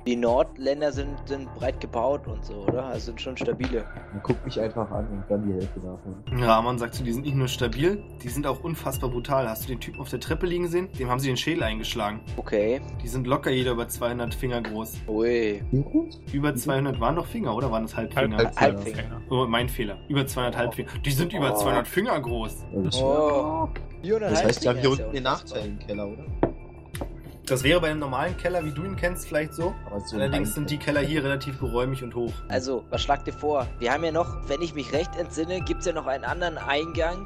Die Nordländer sind, sind breit gebaut und so, oder? Also sind schon stabile. Dann guckt mich einfach an und dann die Hälfte davon. Ramon sagt zu, die sind nicht nur stabil, die sind auch unfassbar brutal. Hast du den Typen auf der Treppe liegen sehen? Dem haben sie den Schädel eingeschlagen. Okay. Die sind locker jeder über 200 Finger groß. Ui. Über 200 waren doch Finger, oder waren das Halbfinger? Halb- Halbfinger. Oh, mein Fehler. Über 200 Halbfinger. Die sind über Oh. 200 Finger groß. Oh. Das heißt, wir haben hier unten den Nachteil im Keller, oder? Das wäre bei einem normalen Keller, wie du ihn kennst, vielleicht so. Aber so Allerdings sind die Keller hier relativ geräumig und hoch. Also, was schlagt ihr vor? Wir haben ja noch, wenn ich mich recht entsinne, gibt es ja noch einen anderen Eingang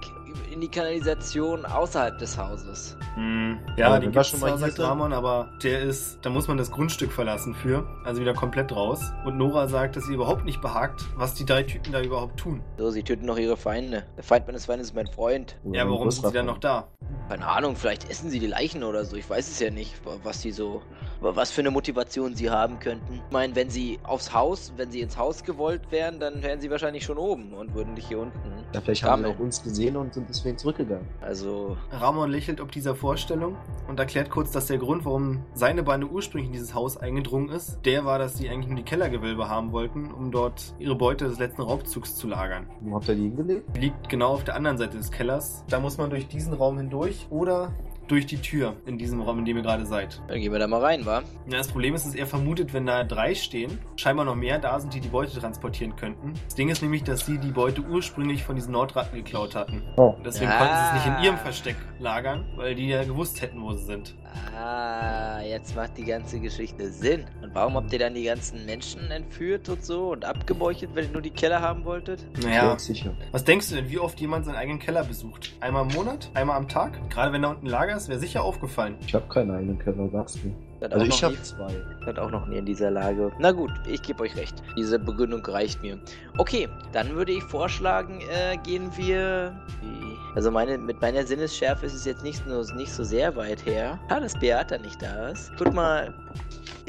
in die Kanalisation außerhalb des Hauses. Hm. Ja, Aber den gibt's schon mal hier Ramon, aber der ist, da muss man das Grundstück verlassen für. Also wieder komplett raus. Und Nora sagt, dass sie überhaupt nicht behagt, was die drei Typen da überhaupt tun. So, sie töten noch ihre Feinde. Der Feind meines Feindes ist mein Freund. Ja, warum sind sie dann noch da? Keine Ahnung, vielleicht essen sie die Leichen oder so. Ich weiß es ja nicht, wa- was sie so, wa- was für eine Motivation sie haben könnten. Ich meine, wenn sie aufs Haus, wenn sie ins Haus gewollt wären, dann wären sie wahrscheinlich schon oben und würden nicht hier unten. Ja, vielleicht haben sie auch uns gesehen und sind deswegen zurückgegangen. Also, Ramon lächelt ob dieser Vorstellung und erklärt kurz, dass der Grund, warum seine Bande ursprünglich in dieses Haus eingedrungen ist, der war, dass sie eigentlich nur die Kellergewölbe haben wollten, um dort ihre Beute des letzten Raubzugs zu lagern. Wo habt ihr die hingelegt? Die liegt genau auf der anderen Seite des Kellers. Da muss man durch diesen Raum hindurch oder durch die Tür in diesem Raum, in dem ihr gerade seid. dann gehen wir da mal rein, wa? Ja, das Problem ist, dass er vermutet, wenn da drei stehen, scheinbar noch mehr da sind, die die Beute transportieren könnten. Das Ding ist nämlich, dass sie die Beute ursprünglich von diesen Nordratten geklaut hatten. Oh. Deswegen Ah. konnten sie es nicht in ihrem Versteck lagern, weil die ja gewusst hätten, wo sie sind. Ah, jetzt macht die ganze Geschichte Sinn. Und warum habt ihr dann die ganzen Menschen entführt und so und abgemeuchelt, wenn ihr nur die Keller haben wolltet? Naja, Ja, sicher. was denkst du denn, wie oft jemand seinen eigenen Keller besucht? Einmal im Monat? Einmal am Tag? Gerade wenn da unten ein Lager ist, wäre sicher aufgefallen. Ich habe keinen eigenen Keller, sagst du. Also auch ich noch habe nie- zwei. Seid auch noch nie in dieser Lage. Na gut, ich gebe euch recht. Diese Begründung reicht mir. Okay, dann würde ich vorschlagen, äh, gehen wir. Wie? Also meine, mit meiner Sinnesschärfe ist es jetzt nicht, nur, nicht so sehr weit her. Ah, dass Beata nicht da ist. Guck mal,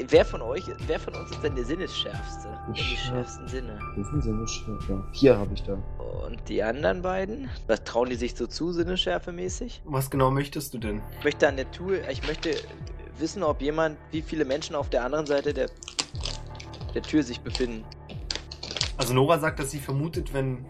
wer von euch, wer von uns ist denn der Sinnesschärfste? Die Ich, äh, schärfsten Sinne. Wie viel Sinnesschärfe? Vier habe ich da. Und die anderen beiden? Was trauen die sich so zu, Sinnesschärfe-mäßig? Was genau möchtest du denn? Ich möchte an der Tour, ich möchte wissen, ob jemand, wie viele Menschen auf der anderen Seite der, der Tür sich befinden. Also Nora sagt, dass sie vermutet, wenn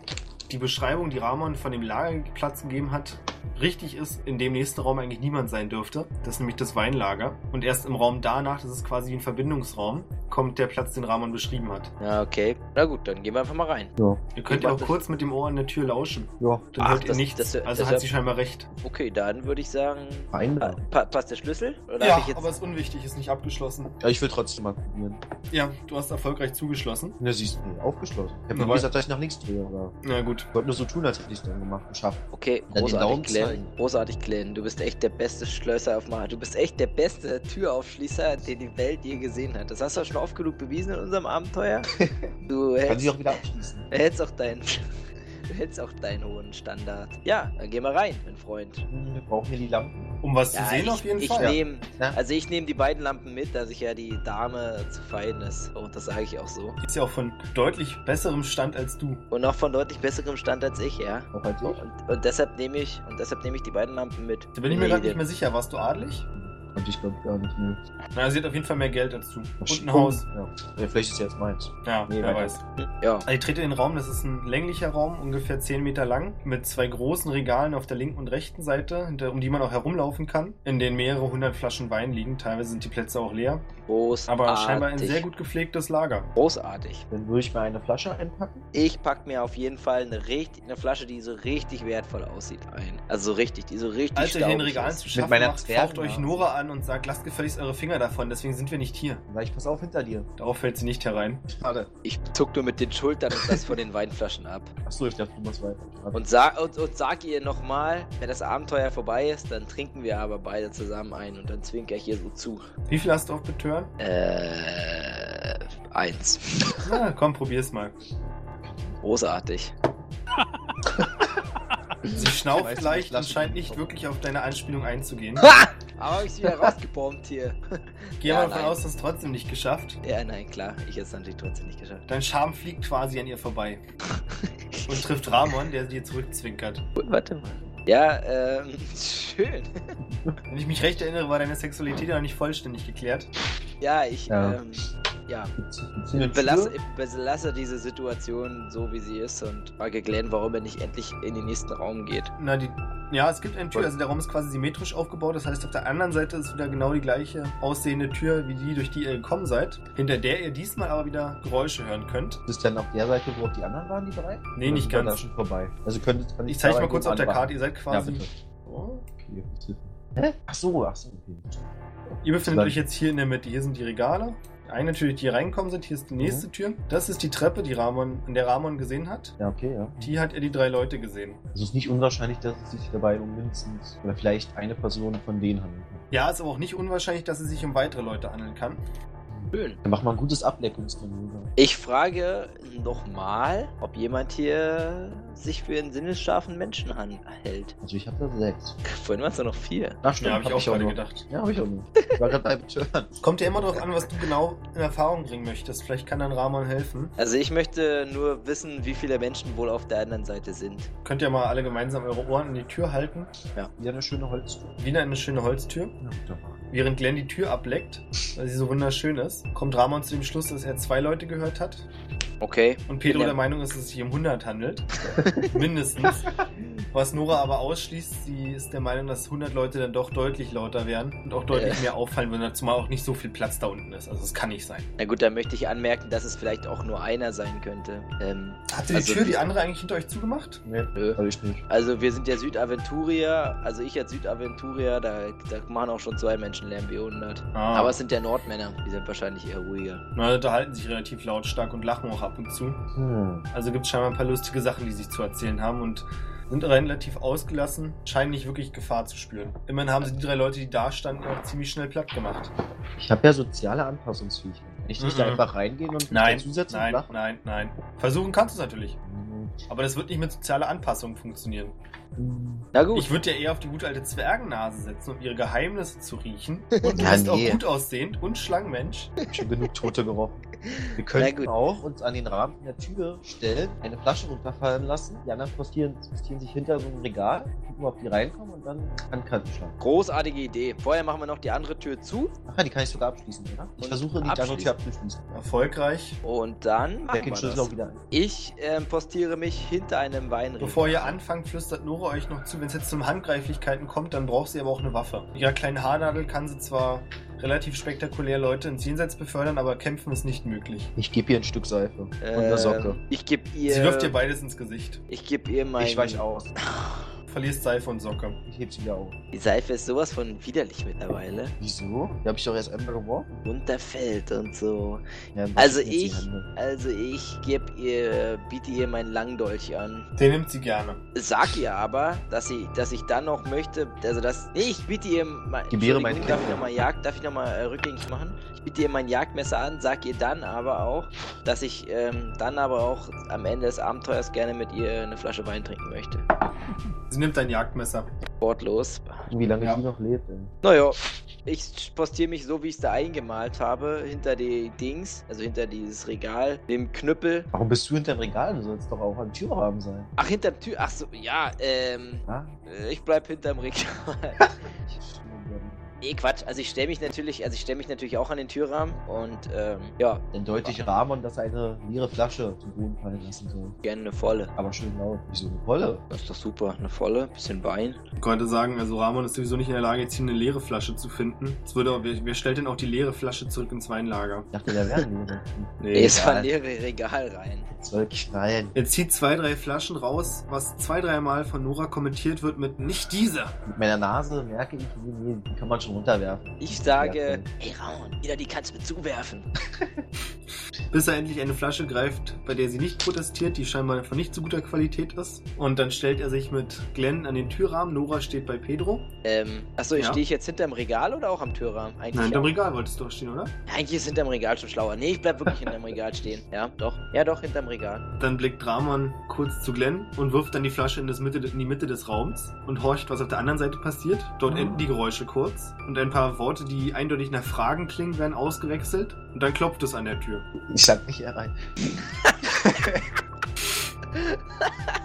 die Beschreibung, die Ramon von dem Lagerplatz gegeben hat, richtig ist, in dem nächsten Raum eigentlich niemand sein dürfte. Das ist nämlich das Weinlager. Und erst im Raum danach, das ist quasi ein Verbindungsraum, kommt der Platz, den Ramon beschrieben hat. Ja, okay. Na gut, dann gehen wir einfach mal rein. Ja. Ihr könnt ja auch kurz mit dem Ohr an der Tür lauschen. Ja. Dann Ach, hört ihr das- nichts. das- also das- hat sie scheinbar recht. Okay, dann würde ich sagen. Fein. Pa pa passt der Schlüssel? Oder Ja, jetzt. aber ist unwichtig, ist nicht abgeschlossen. Ja, ich will trotzdem mal probieren. Ja, du hast erfolgreich zugeschlossen. Na, siehst du, aufgeschlossen. Ich habe nur gesagt, dass ich nach links drehe, aber Na gut. ich wollte nur so tun, als hätte ich es dann gemacht geschafft. Okay, den großartig, Daumen Glenn. Großartig, Glenn. Du bist echt der beste Schlösser auf Mars. Du bist echt der beste Türaufschließer, den die Welt je gesehen hat. Das hast du auch schon oft genug bewiesen in unserem Abenteuer. Du Kann hältst, sich auch wieder abschließen. hältst auch deinen. Du hältst auch deinen hohen Standard. Ja, dann geh mal rein, mein Freund. Wir brauchen hier die Lampen. Um was Ja, zu sehen ich, auf jeden ich Fall. Nehm, Ja. Also ich nehme die beiden Lampen mit, da sich ja die Dame zu fein ist. Und das sage ich auch so. Die ist ja auch von deutlich besserem Stand als du. Und noch von deutlich besserem Stand als ich, ja. Auch als ich. Und, und deshalb nehme ich und deshalb nehme ich die beiden Lampen mit. Da bin ich mir gerade nicht mehr sicher. Warst du adelig? Und ich glaube gar nicht mehr. Na, sie hat auf jeden Fall mehr Geld als du. Und ein Haus. Ja. ja. Vielleicht ist jetzt meins. Ja, Nee, wer weiß. Ja. Also ich trete in den Raum, das ist ein länglicher Raum, ungefähr 10 Meter lang, mit zwei großen Regalen auf der linken und rechten Seite, hinter, um die man auch herumlaufen kann, in denen mehrere hundert Flaschen Wein liegen. Teilweise sind die Plätze auch leer, Großartig. aber scheinbar ein sehr gut gepflegtes Lager. Großartig. Dann würde ich mal eine Flasche einpacken. Ich pack mir auf jeden Fall eine, richtig, eine Flasche, die so richtig wertvoll aussieht, ein. Also so richtig, die so richtig Als ihr in den Regalen zu schaffen meiner macht, faucht euch Nora an und sagt, lasst gefälligst eure Finger davon, deswegen sind wir nicht hier. Sag ich, pass auf hinter dir. Darauf fällt sie nicht herein. Schade. Ich zuck nur mit den Schultern und das von den Weinflaschen ab. Achso, ich dachte, du machst weiter. Und sag, und, und sag ihr nochmal, wenn das Abenteuer vorbei ist, dann trinken wir aber beide zusammen ein und dann zwinker ich ihr so zu. Wie viel hast du auf Betören? Äh, eins. Na, komm, probier's mal. Großartig. Sie schnauft Weißt leicht und scheint nicht wirklich auf deine Anspielung einzugehen. Aber hab ich's wieder rausgebombt hier. Geh Ja, mal davon nein. aus, das trotzdem nicht geschafft. Ja, nein, klar. Ich hätte es natürlich trotzdem nicht geschafft. Dein Charme fliegt quasi an ihr vorbei und trifft Ramon, der dir zurückzwinkert. Gut, warte mal. Ja, ähm, schön. Wenn ich mich recht erinnere, war deine Sexualität ja noch nicht vollständig geklärt. Ja, ich, Ja. ähm, ja. Eine Belasse, ich belasse diese Situation so, wie sie ist und frage Glenn, warum er nicht endlich in den nächsten Raum geht. Na, die, ja, es gibt eine Tür, also der Raum ist quasi symmetrisch aufgebaut. Das heißt, auf der anderen Seite ist wieder genau die gleiche aussehende Tür, wie die, durch die ihr gekommen seid. Hinter der ihr diesmal aber wieder Geräusche hören könnt. Ist dann auf der Seite, wo auch die anderen waren, die drei? Nee, Oder nicht ganz. Da schon vorbei. Also könnte, kann Ich zeige mal kurz auf der Karte, ihr seid. Ja, quasi. bitte. Oh. Okay. Hä? Ach so, ach so, okay. Ihr befindet euch jetzt hier in der Mitte. Hier sind die Regale. Eine Tür, die hier reinkommen sind. Hier ist die nächste Tür. Das ist die Treppe, die Ramon, in der Ramon gesehen hat. Ja, okay, ja. Die hat er die drei Leute gesehen. Also es ist nicht unwahrscheinlich, dass es sich dabei um mindestens oder vielleicht eine Person von denen handelt. Ja, ist aber auch nicht unwahrscheinlich, dass es sich um weitere Leute handeln kann. Schön. Dann machen wir ein gutes Ableckungsmanöver. Ich frage nochmal, ob jemand hier sich für einen sinnesscharfen Menschen hält. Also ich habe da sechs. Vorhin waren es nur noch vier. Ach Ja, habe ich auch gerade gedacht. Ja, habe ich auch nicht. Ich war gerade bei. Kommt ja immer darauf an, was du genau in Erfahrung bringen möchtest. Vielleicht kann dann Ramon helfen. Also ich möchte nur wissen, wie viele Menschen wohl auf der anderen Seite sind. Könnt ihr mal alle gemeinsam eure Ohren an die Tür halten. Wieder eine schöne Holztür. Wieder eine schöne Holztür. Ja, wunderbar. Während Glenn die Tür ableckt, weil sie so wunderschön ist, kommt Ramon zu dem Schluss, dass er zwei Leute gehört hat. Okay. Und Pedro Ja. der Meinung ist, dass es sich um 100 handelt. Mindestens. Was Nora aber ausschließt, sie ist der Meinung, dass 100 Leute dann doch deutlich lauter wären und auch deutlich Äh. mehr auffallen würden, zumal auch nicht so viel Platz da unten ist. Also das kann nicht sein. Na gut, dann möchte ich anmerken, dass es vielleicht auch nur einer sein könnte. Ähm, Hat sie die Also- Tür, die andere eigentlich hinter euch zugemacht? Nee, Nö. hab ich nicht. also wir sind ja Südaventurier, also ich als Südaventurier, da, da machen auch schon zwei Menschen Lärm wie 100. Ah. Aber es sind ja Nordmänner, die sind wahrscheinlich eher ruhiger. Na, da halten sich relativ lautstark und lachen auch ab und zu. Hm. Also gibt es scheinbar ein paar lustige Sachen, die sich zu erzählen haben und sind relativ ausgelassen, scheinen nicht wirklich Gefahr zu spüren. Immerhin haben sie die drei Leute, die da standen, auch ziemlich schnell platt gemacht. Ich habe ja soziale Anpassungsfähigkeit. Kann ich nicht da Mhm. einfach reingehen und Nein, dazusetzen nein, und lachen? nein, nein. Versuchen kannst du es natürlich. Hm. Aber das wird nicht mit sozialer Anpassung funktionieren. Na gut. Ich würde ja eher auf die gute alte Zwergennase setzen, um ihre Geheimnisse zu riechen. Und du bist auch gut aussehend und Schlangenmensch. Schon genug Tote gerochen. Wir gut. auch uns an den Rahmen der Tür stellen, eine Flasche runterfallen lassen. Die anderen postieren, postieren sich hinter so einem Regal, gucken, ob die reinkommen und dann an Kanten schlagen. Großartige Idee. Vorher machen wir noch die andere Tür zu Ach ja, die kann ich sogar abschließen, oder? Ich Und versuche, die andere Tür abzuschließen. Erfolgreich. und dann machen den wir Schlüssel auch das. wieder ein. Ich ähm, postiere mich hinter einem Weinregal. Bevor ihr anfangt, flüstert Nora euch noch zu. Wenn es jetzt zum Handgreiflichkeiten kommt, dann braucht sie aber auch eine Waffe. Mit ihrer kleinen Haarnadel kann sie zwar relativ spektakulär Leute ins Jenseits befördern, aber kämpfen ist nicht möglich. Ich gebe ihr ein Stück Seife und Ähm, eine Socke. Ich gebe ihr. Sie wirft dir beides ins Gesicht. Ich gebe ihr mein. Ich weiche aus. Verlierst Seife und Socke. Ich heb sie wieder auf. Die Seife ist sowas von widerlich mittlerweile. Wieso? Die habe ich doch erst einmal geworfen. Runterfällt und so. Ja, Also jetzt ich-. Also ich gebe ihr, biete ihr meinen Langdolch an. Den nimmt sie gerne. Sag ihr aber, dass ich, dass ich dann noch möchte, also dass, nee, ich biete ihr mein, Gewähre mein Entschuldigung, darf ich nochmal Jagd, darf ich nochmal äh, rückgängig machen? Ich biete ihr mein Jagdmesser an, sag ihr dann aber auch, dass ich ähm, dann aber auch am Ende des Abenteuers gerne mit ihr eine Flasche Wein trinken möchte. Sie nimmt dein Jagdmesser. Wortlos. Wie lange Ja. die noch lebt, ey. Naja, ich postiere mich so, wie ich es da eingemalt habe, hinter die Dings, also hinter dieses Regal, dem Knüppel. Warum bist du hinter dem Regal? Du sollst doch auch am Türrahmen sein. Ach, hinterm Tür, ach so, ja, ähm, Ah? ich bleib hinterm Regal. Nee, Quatsch. Also ich stelle mich natürlich, also ich stelle mich natürlich auch an den Türrahmen und ähm, ja, Dann deute ich Ramon, dass er eine leere Flasche zum Boden fallen lassen soll. gerne eine volle. Aber schön laut. Wieso eine volle? Das ist doch super. Eine volle, bisschen Wein. Ich könnte sagen, also Ramon ist sowieso nicht in der Lage, jetzt hier eine leere Flasche zu finden. Es würde, wer, wer stellt denn auch die leere Flasche zurück ins Weinlager? Ich dachte, der wäre leere. Nee, es war leere Regal rein. Jetzt soll knallen. Er zieht zwei, drei Flaschen raus, was zwei, dreimal von Nora kommentiert wird mit nicht diese. Mit meiner Nase merke ich, nee, nee, die kann man schon runterwerfen. Ich sage, hey Raun, wieder die kannst du mir zuwerfen. Bis er endlich eine Flasche greift, bei der sie nicht protestiert, die scheinbar von nicht so guter Qualität ist. Und dann stellt er sich mit Glenn an den Türrahmen. Nora steht bei Pedro. Ähm, achso, Ja. stehe ich jetzt hinterm Regal oder auch am Türrahmen? Eigentlich, Nein, hinterm auch. Regal wolltest du doch stehen, oder? Eigentlich ist hinterm Regal schon schlauer. Nee, ich bleib wirklich hinterm Regal stehen. Ja, doch. Ja, doch, hinterm Regal. Dann blickt Ramon kurz zu Glenn und wirft dann die Flasche in, das Mitte, in die Mitte des Raums und horcht, was auf der anderen Seite passiert. Dort Mhm. enden die Geräusche kurz und ein paar Worte, die eindeutig nach Fragen klingen, werden ausgewechselt und dann klopft es an der Tür. Ich sag nicht herein.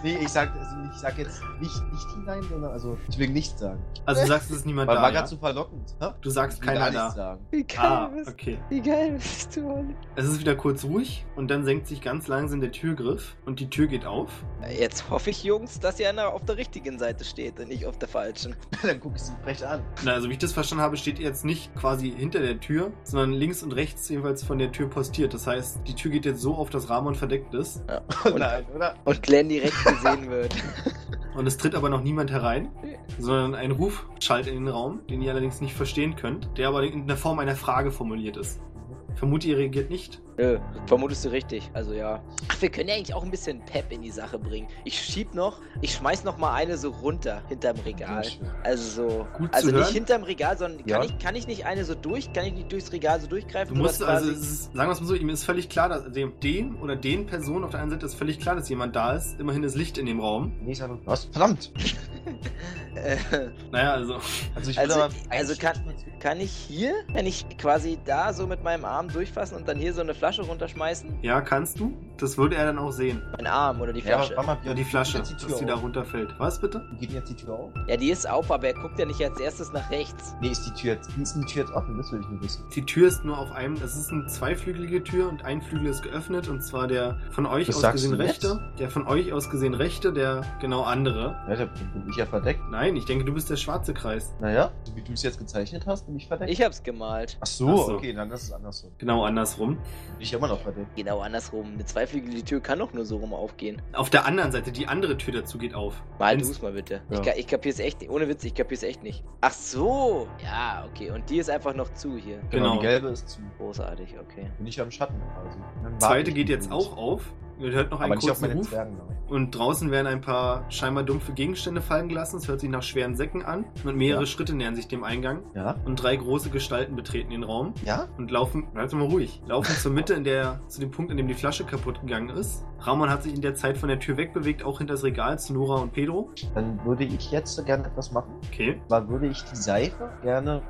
nee, ich sag, also ich sag jetzt nicht, nicht hinein, sondern also ich will nichts sagen. Also du sagst, es ist niemand Weil da. war Ja? gerade so verlockend. Hä? Du sagst Ich will keiner da. sagen. Wie Ah, okay. wie geil bist du, Olli? Es ist wieder kurz ruhig und dann senkt sich ganz langsam der Türgriff und die Tür geht auf. Jetzt hoffe ich, Jungs, dass ihr einer auf der richtigen Seite steht und nicht auf der falschen. Dann guck ich sie frech an. Na, also wie ich das verstanden habe, steht ihr jetzt nicht quasi hinter der Tür, sondern links und rechts jedenfalls von der Tür postiert. Das heißt, die Tür geht jetzt so auf, dass Ramon verdeckt ist. Oh nein, oder? Und Glenn direkt gesehen wird. Und es tritt aber noch niemand herein, sondern ein Ruf schallt in den Raum, den ihr allerdings nicht verstehen könnt, der aber in der Form einer Frage formuliert ist. Vermute, ihr reagiert nicht. Nö, vermutest du richtig. Also ja. Ach, wir können ja eigentlich auch ein bisschen Pep in die Sache bringen. Ich schieb noch, ich schmeiß noch mal eine so runter hinterm Regal. Also so. Gut also zu nicht hören. hinterm Regal, sondern Ja. kann, ich, kann ich nicht eine so durch? Kann ich nicht durchs Regal so durchgreifen? Du musst, also, ist, sagen wir es mal so, ihm ist völlig klar, dass dem, dem oder den Personen auf der einen Seite ist völlig klar, dass jemand da ist. Immerhin ist Licht in dem Raum. Nee, ich sag, was? Verdammt! äh, Naja, also, Also ich Also- will aber also kann- kann ich hier, kann ich quasi da so mit meinem Arm durchfassen und dann hier so eine Flasche runterschmeißen? ja, kannst du. Das würde er dann auch sehen. Mein Arm oder die Ja, Flasche? mal, Ja, die Flasche, die dass die da runterfällt. Was bitte? Geht denn jetzt die Tür auf? Ja, die ist auf, aber er guckt ja nicht als erstes nach rechts. Nee, ist die Tür jetzt, wie ist denn die Tür jetzt offen? Das will ich nur wissen. Die Tür ist nur auf einem, es ist eine zweiflügelige Tür und ein Flügel ist geöffnet und zwar der von euch Das aus gesehen rechte. Der von euch aus gesehen rechte, der genau andere. Ja, da bin ich ja verdeckt. Nein, ich denke, du bist der schwarze Kreis. Naja, so wie du es jetzt gezeichnet hast, bin ich verdeckt. Ich hab's gemalt. Ach so, Ach so. okay, dann ist es andersrum. Genau andersrum. Bin ich immer noch verdeckt. Genau andersrum. Eine zweiflügelige Tür kann doch nur so rum aufgehen. Auf der anderen Seite, die andere Tür dazu geht auf. Mal du's mal bitte. Ja. Ich, ich kapier's echt nicht. Ohne Witz, ich kapier's echt nicht. Ach so. Ja, okay. Und die ist einfach noch zu hier. Genau. Die gelbe ist zu. Großartig, okay. Bin ich am Schatten quasi. Dann warte Zweite geht jetzt auch auf. Ihr hört noch einen Aber kurzen Ruf. Zwergen. nein. Und draußen werden ein paar scheinbar dumpfe Gegenstände fallen gelassen. Es hört sich nach schweren Säcken an. Und mehrere Ja. Schritte nähern sich dem Eingang. Ja? Und drei große Gestalten betreten den Raum. Ja? und laufen, bleib mal ruhig, laufen zur Mitte, in der, zu dem Punkt, in dem die Flasche kaputt gegangen ist. Ramon hat sich in der Zeit von der Tür wegbewegt, auch hinter das Regal zu Nora und Pedro. Dann würde ich jetzt gerne etwas machen. Okay. Zwar würde ich die Seife gerne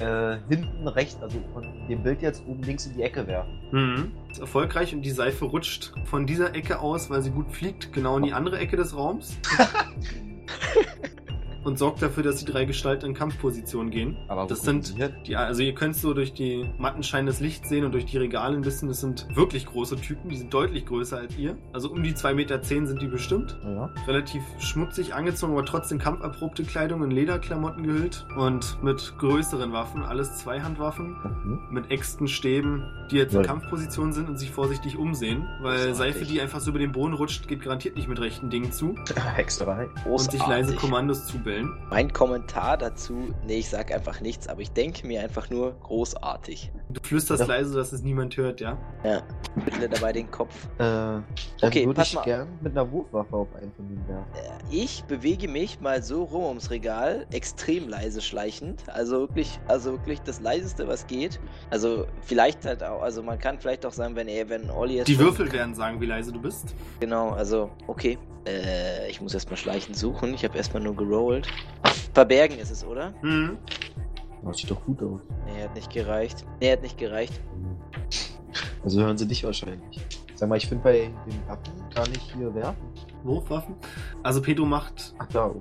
äh, hinten rechts, also von dem Bild jetzt oben links in die Ecke werfen. Mhm. Erfolgreich und die Seife rutscht von dieser Ecke aus, weil sie gut fliegt, genau in die andere Ecke des Raums. und sorgt dafür, dass die drei Gestalten in Kampfposition gehen. Aber Das sind die, also ihr könnt so durch die Mattenschein des Lichts sehen und durch die Regale ein bisschen, das sind wirklich große Typen, die sind deutlich größer als ihr. Also um die 2,10 Meter sind die bestimmt. Ja. relativ schmutzig angezogen, aber trotzdem kampferprobte Kleidung in Lederklamotten gehüllt und mit größeren Waffen, alles Zweihandwaffen, Mhm. mit Äxten, Stäben, die jetzt in Ja. Kampfposition sind und sich vorsichtig umsehen, weil Großartig. Seife, die einfach so über den Boden rutscht, geht garantiert nicht mit rechten Dingen zu Hexerei. und sich leise Kommandos zubellen. Mein Kommentar dazu, nee, ich sag einfach nichts, aber ich denke mir einfach nur großartig. Du flüsterst Ja. leise, dass es niemand hört, ja? Schüttle dabei den Kopf. Äh, dann Okay, würde pass ich mal. gern mit einer Wurfwaffe auf einen von denen werfen. Äh, Ich bewege mich mal so rum ums Regal, extrem leise schleichend. Also wirklich, also wirklich das leiseste, was geht. Also vielleicht halt auch, also man kann vielleicht auch sagen, wenn er, wenn Olli jetzt Die Würfel werden sagen, wie leise du bist. Genau, also okay. Äh, ich muss erstmal schleichend suchen. Ich habe erstmal nur gerollt. Verbergen ist es, oder? Hm. Das sieht doch gut aus. Nee, hat nicht gereicht. Nee, hat nicht gereicht. Also hören sie dich wahrscheinlich. Sag mal, ich finde bei den Waffen kann ich hier werfen. Wurfwaffen. Also Pedro macht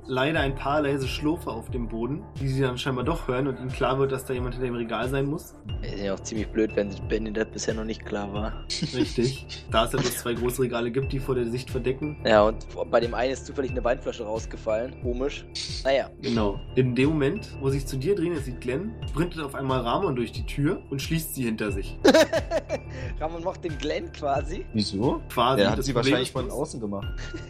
leider ein paar leise Schlurfe auf dem Boden, die sie dann scheinbar doch hören und ihnen klar wird, dass da jemand hinter dem Regal sein muss. Ist ja auch ziemlich blöd, wenn, ihnen das bisher noch nicht klar war. Richtig. da es ja bloß zwei große Regale gibt, die vor der Sicht verdecken. Ja, und bei dem einen ist zufällig eine Weinflasche rausgefallen. Komisch. Naja. Genau. In dem Moment, wo sich zu dir drehen, jetzt sieht Glenn, sprintet auf einmal Ramon durch die Tür und schließt sie hinter sich. Ramon macht den Glenn quasi. Wieso? Quasi. Der hat das sie Problem wahrscheinlich von außen gemacht.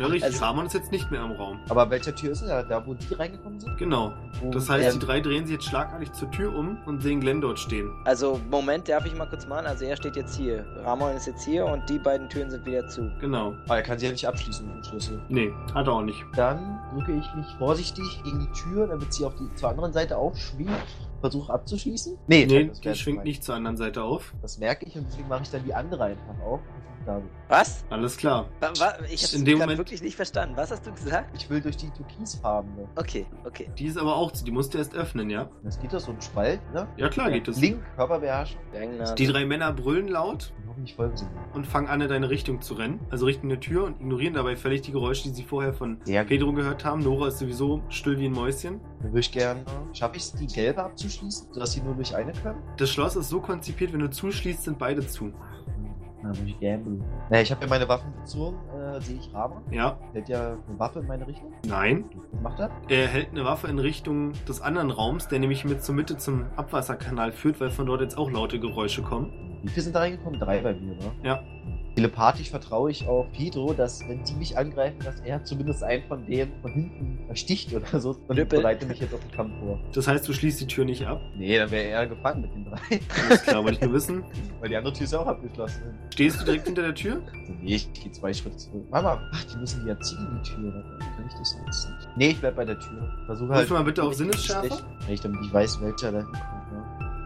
Na richtig, Also- Ramon ist jetzt nicht mehr im Raum. Aber welcher Tür ist er? Da, wo die reingekommen sind? Genau. Wo Das heißt, die drei drehen sich jetzt schlagartig zur Tür um und sehen Glenn dort stehen. Also, Moment, darf ich mal kurz machen? Also, er steht jetzt hier. Ramon ist jetzt hier und die beiden Türen sind wieder zu. Genau. Ah, er kann sie ja nicht abschließen mit dem Schlüssel. Nee, hat er auch nicht. Dann drücke ich mich vorsichtig gegen die Tür, damit sie auf die zur anderen Seite aufschwingt. Versuche abzuschließen. Nee, Nee, die schwingt nicht zur anderen Seite auf. Das merke ich und deswegen mache ich dann die andere einfach auf. Bin. Was? Alles klar. Wa wa ich grad Moment- wirklich nicht verstanden. Was hast du gesagt? Ich will durch die türkisfarbene. Okay, okay. Die ist aber auch zu. Die musst du erst öffnen, ja? Das geht doch so ein Spalt, ne? Ja, klar geht das. Link, Körperbeherrschung. Die drei Männer brüllen laut Und hoffentlich folgen sie mir. und fangen an, in deine Richtung zu rennen. Also Richtung der Tür und ignorieren dabei völlig die Geräusche, die sie vorher von Sehr gut. Pedro gehört haben. Nora ist sowieso still wie ein Mäuschen. Dann würde ich gerne. Schaffe ich es, die gelbe abzuschließen, sodass sie nur durch eine können? Das Schloss ist so konzipiert, wenn du zuschließt, sind beide zu. Na, muss ich gamblen. Naja, ich habe ja meine Waffen gezogen. Äh, sehe ich Rama? Ja, Hält ja eine Waffe in meine Richtung? nein. Was macht er? Er hält eine Waffe in Richtung des anderen Raums, der nämlich mit zur Mitte zum Abwasserkanal führt, weil von dort jetzt auch laute Geräusche kommen. Wie viele sind da reingekommen? Drei bei mir, ne? Ja. Telepathisch vertraue ich auf Pedro, dass wenn die mich angreifen, dass er zumindest einen von denen von hinten ersticht oder so. Und Knüppel. bereite mich jetzt auf den Kampf vor. Das heißt, du schließt die Tür nicht ab. Nee, dann wäre er gefangen mit den drei. Alles klar, wollte ich nur wissen. Weil die andere Tür ist ja auch abgeschlossen. Stehst du direkt hinter der Tür? Nee, ich gehe zwei Schritte zurück. Mama, ach, die müssen die ja ziehen, die Tür. Kann ich das jetzt nicht. Nee, ich bleib bei der Tür. Versuche Ruf halt. mal bitte auf Sinnesschärfe. Ich damit nicht weiß, welcher da hinkommt.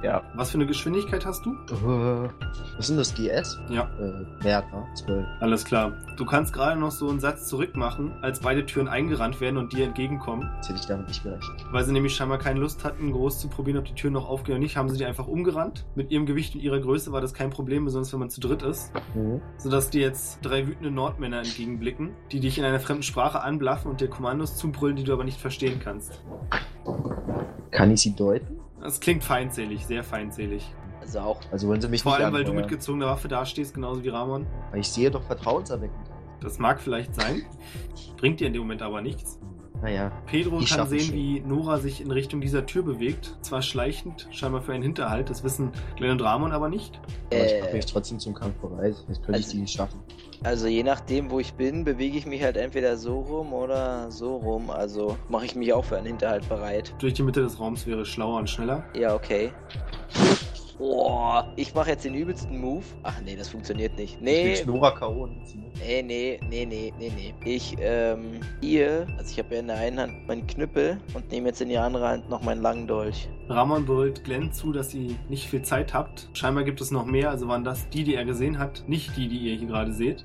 Ja. Was für eine Geschwindigkeit hast du? Äh, Was sind das? GS? Ja. Äh, Wert, ne? 12. Alles klar. Du kannst gerade noch so einen Satz zurückmachen, als beide Türen eingerannt werden und dir entgegenkommen. Jetzt hätte ich damit nicht gerechnet. Weil sie nämlich scheinbar keine Lust hatten, groß zu probieren, ob die Türen noch aufgehen oder nicht, haben sie die einfach umgerannt. Mit ihrem Gewicht und ihrer Größe war das kein Problem, besonders wenn man zu dritt ist. Mhm. Sodass dir jetzt drei wütende Nordmänner entgegenblicken, die dich in einer fremden Sprache anblaffen und dir Kommandos zubrüllen, die du aber nicht verstehen kannst. Kann ich sie deuten? Das klingt feindselig, sehr feindselig. Also auch. Also wollen sie mich Vor nicht allem, weil du mit gezogener Waffe dastehst, genauso wie Ramon. Weil ich sehe doch vertrauenserweckend. Das mag vielleicht sein, bringt dir in dem Moment aber nichts. Naja, Pedro Die kann sehen, schon. wie Nora sich in Richtung dieser Tür bewegt. Zwar schleichend, scheinbar für einen Hinterhalt, das wissen Glenn und Ramon aber nicht. aber ich Äh. mache mich trotzdem zum Kampf bereit. Jetzt könnte ich Also- sie nicht schaffen. Also je nachdem, wo ich bin, bewege ich mich halt entweder so rum oder so rum. Also mache ich mich auch für einen Hinterhalt bereit. Durch die Mitte des Raums wäre schlauer und schneller. Ja, okay. Boah, ich mache jetzt den übelsten Move. Ach nee, das funktioniert nicht. Ich Nee, will Nora K.O. nee, nee, nee, nee, nee, nee. Ich, ähm, hier, also ich habe ja in der einen Hand meinen Knüppel und nehme jetzt in die andere Hand noch meinen langen Dolch. Ramon brüllt Glenn zu, dass ihr nicht viel Zeit habt. Scheinbar gibt es noch mehr, also waren das die, die er gesehen hat, nicht die, die ihr hier gerade seht.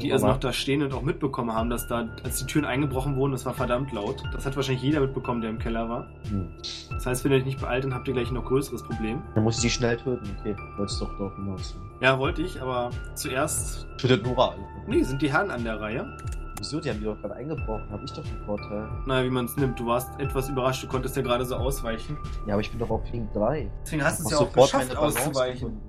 Die also noch da stehen und auch mitbekommen haben, dass da, als die Türen eingebrochen wurden, das war verdammt laut. Das hat wahrscheinlich jeder mitbekommen, der im Keller war. Hm. Das heißt, wenn ihr euch nicht beeilt, dann habt ihr gleich ein noch größeres Problem. Dann muss ich sie schnell töten. Okay, wolltest doch darauf hinaus. Ja, wollte ich, aber zuerst. Tötet Nora alle. Nee, sind die Herren an der Reihe. Wieso? Die haben die doch gerade eingebrochen. Habe ich doch den Vorteil. Naja, wie man es nimmt. Du warst etwas überrascht, du konntest ja gerade so ausweichen. Ja, aber ich bin doch auf Link 3. Deswegen hast du es ja auch sofort geschafft, meine Balance auszuweichen.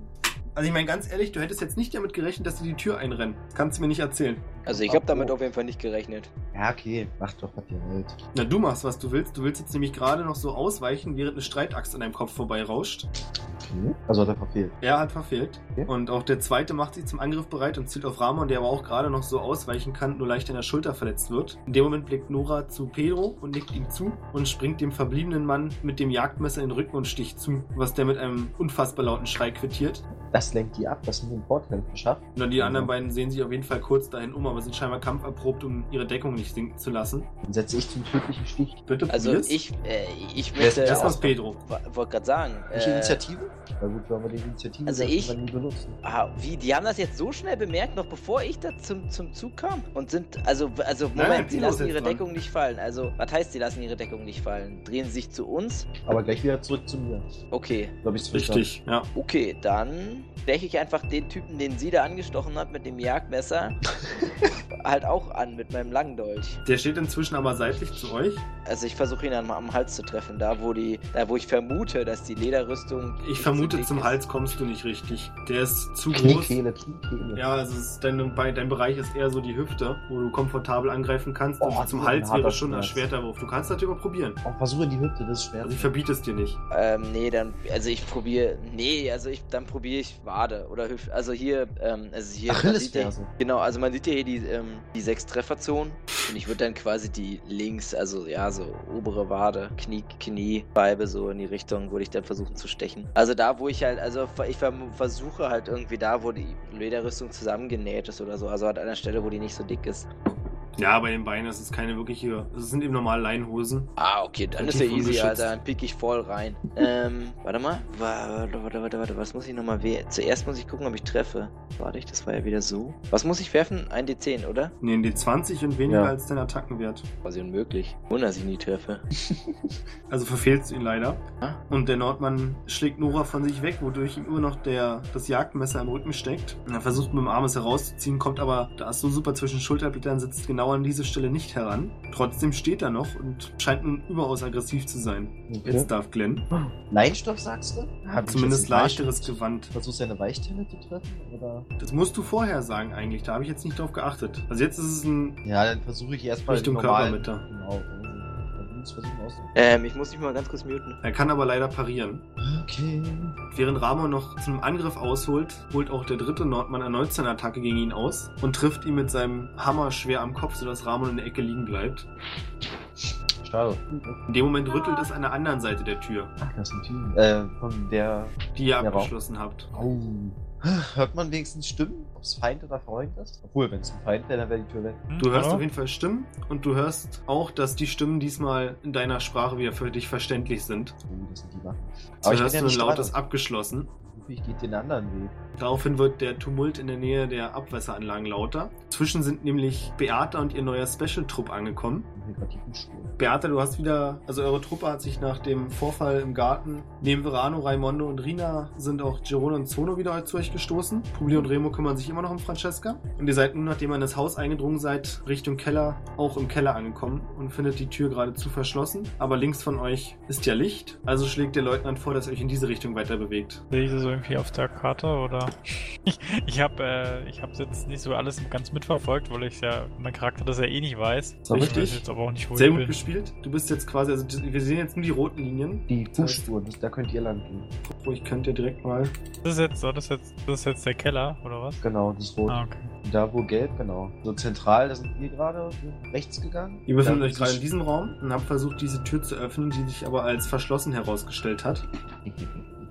Also ich meine ganz ehrlich, du hättest jetzt nicht damit gerechnet, dass sie die Tür einrennen. Das kannst du mir nicht erzählen. Also ich habe damit auf jeden Fall nicht gerechnet. Ja, okay. Macht doch, was ihr wollt. Na, du machst, was du willst. Du willst jetzt nämlich gerade noch so ausweichen, während eine Streitaxt an deinem Kopf vorbeirauscht. Okay. Also hat er verfehlt. Er hat verfehlt. Okay. Und auch der zweite macht sich zum Angriff bereit und zielt auf Ramon, der aber auch gerade noch so ausweichen kann, nur leicht an der Schulter verletzt wird. In dem Moment blickt Nora zu Pedro und nickt ihm zu und springt dem verbliebenen Mann mit dem Jagdmesser in den Rücken und sticht zu, was der mit einem unfassbar lauten Schrei quittiert. Das lenkt die ab. Das sind den Vorteil verschafft. Und dann die anderen beiden sehen sich auf jeden Fall kurz dahin um, aber sind scheinbar kampferprobt, um ihre Deckung nicht sinken zu lassen. Dann setze ich zum tödlichen Stich. Bitte Also probier's. ich, äh, ich möchte... Erstmal Ja. Pedro. Wollte gerade sagen. Welche äh, Initiative? Na gut, wenn wir die Initiative Also setzen, ich- nie benutzen. Ah, wie? Die haben das jetzt so schnell bemerkt, noch bevor ich da zum, zum Zug kam? Und sind, also, also, Moment, nein, sie lassen ihre dran. Deckung nicht fallen. Also, was heißt, sie lassen ihre Deckung nicht fallen? Drehen sie sich zu uns? Aber gleich wieder zurück zu mir. Okay, Glaube ich Richtig, ja. okay, dann steche ich einfach den Typen, den sie da angestochen hat mit dem Jagdmesser, halt auch an mit meinem Langdolch. Der steht inzwischen aber seitlich zu euch. Also ich versuche ihn am, am Hals zu treffen, da wo die, da wo ich vermute, dass die Lederrüstung. Ich so vermute, dick zum ist. Hals kommst du nicht richtig. Der ist zu groß. Kniekehle, Kniekehle. Ja, also es ist dein, dein Bereich ist eher so die Hüfte, wo du komfortabel angreifen kannst. Oh, und zum so Hals wäre schon ein Schmerz. erschwerter Wurf. Du kannst das aber probieren. Auch versuche die Hüfte, das ist schwer. Also ich verbiete es dir nicht. Ähm, nee, dann, also ich probiere, nee, also ich, dann probiere ich Wade oder Hüfte. Also hier, ähm, also hier. Achillesferse. Genau, also man sieht ja hier die, ähm, die sechs Trefferzonen und ich würde dann quasi die links, also ja, so obere Wade, Knie, Knie, Scheibe so in die Richtung, würde ich dann versuchen zu stechen. Also da, wo ich halt, also ich versuche halt irgendwie da, wo die Lederrüstung zusammengenäht ist oder so, also an der Stelle, wo die nicht so dick ist. Ja, bei den Beinen ist es keine wirkliche. Es sind eben normale Leinhosen. Ah, okay, dann ist ja easy. Alter. Dann pick ich voll rein. ähm, warte mal. Warte, warte, warte, warte. Was muss ich nochmal werfen? Zuerst muss ich gucken, ob ich treffe. Warte ich, das war ja wieder so. Was muss ich werfen? Ein D10, oder? Nee, in D20 und weniger Ja. als dein Attackenwert. Quasi unmöglich. Wunder, dass ich nie treffe. Also verfehlst du ihn leider. Ah. Und der Nordmann schlägt Nora von sich weg, wodurch ihm immer noch der, das Jagdmesser im Rücken steckt. Er versucht mit dem Arm es herauszuziehen, kommt aber, da es so super zwischen Schulterblättern sitzt, genau an diese Stelle nicht heran. Trotzdem steht er noch und scheint nun überaus aggressiv zu sein. Okay. Jetzt darf Glenn. Leinstoff sagst du? Ich Zumindest leichteres Gewand. Versuchst du eine Weichtelle zu treffen? Oder? Das musst du vorher sagen eigentlich, da habe ich jetzt nicht drauf geachtet. Also jetzt ist es ein Ja, dann versuche ich erstmal Richtung normalen- Körpermitte. Genau. Uns versuchen aus. Ähm, ich muss mich mal ganz kurz muten. Er kann aber leider parieren. Okay. Während Ramon noch zum Angriff ausholt, holt auch der dritte Nordmann erneut seine Attacke gegen ihn aus und trifft ihn mit seinem Hammer schwer am Kopf, sodass Ramon in der Ecke liegen bleibt. Schade. In dem Moment rüttelt es an der anderen Seite der Tür, Ach, das ist ein Team. Äh, von der. die ihr abgeschlossen habt. Au. Hört man wenigstens Stimmen, ob es Feind oder Freund ist? Obwohl, wenn es ein Feind wäre, dann wäre die Tür weg. Du hörst hallo? auf jeden Fall Stimmen und du hörst auch, dass die Stimmen diesmal in deiner Sprache wieder für dich verständlich sind. Oh, das sind die Waffen. So ich hörst bin du ein lautes dran. abgeschlossen. Ich geht den anderen Weg. Daraufhin wird der Tumult in der Nähe der Abwasseranlagen lauter. Zwischen sind nämlich Beata und ihr neuer Special-Trupp angekommen. Im negativen Spur. Beata, du hast wieder, also eure Truppe hat sich nach dem Vorfall im Garten, neben Verano, Raimondo und Rina sind auch Girone und Zono wieder zu euch gestoßen. Publi und Remo kümmern sich immer noch um Francesca. Und ihr seid nun, nachdem ihr in das Haus eingedrungen seid, Richtung Keller, auch im Keller angekommen und findet die Tür geradezu verschlossen. Aber links von euch ist ja Licht, also schlägt der Leutnant vor, dass ihr euch in diese Richtung weiter bewegt. Sehe ich das irgendwie auf der Karte oder? Ich, ich habe äh, ich hab's jetzt nicht so alles ganz mitverfolgt, weil ich ja mein Charakter das ja eh nicht weiß. So ich richtig. weiß jetzt aber auch nicht, wo Sehr ich gut bin. gespielt. Du bist jetzt quasi, also wir sehen jetzt nur die roten Linien. Die Das heißt- Fußspuren, da könnt ihr lang gehen. Oh, ich könnte ja direkt mal. Das ist jetzt, so, das ist jetzt, das ist jetzt der Keller oder was? Genau, das ist rot. Ah, okay. Da wo gelb, genau. So zentral, da sind wir gerade rechts gegangen. Ihr befindet euch gerade in diesem Raum und habt versucht, diese Tür zu öffnen, die sich aber als verschlossen herausgestellt hat.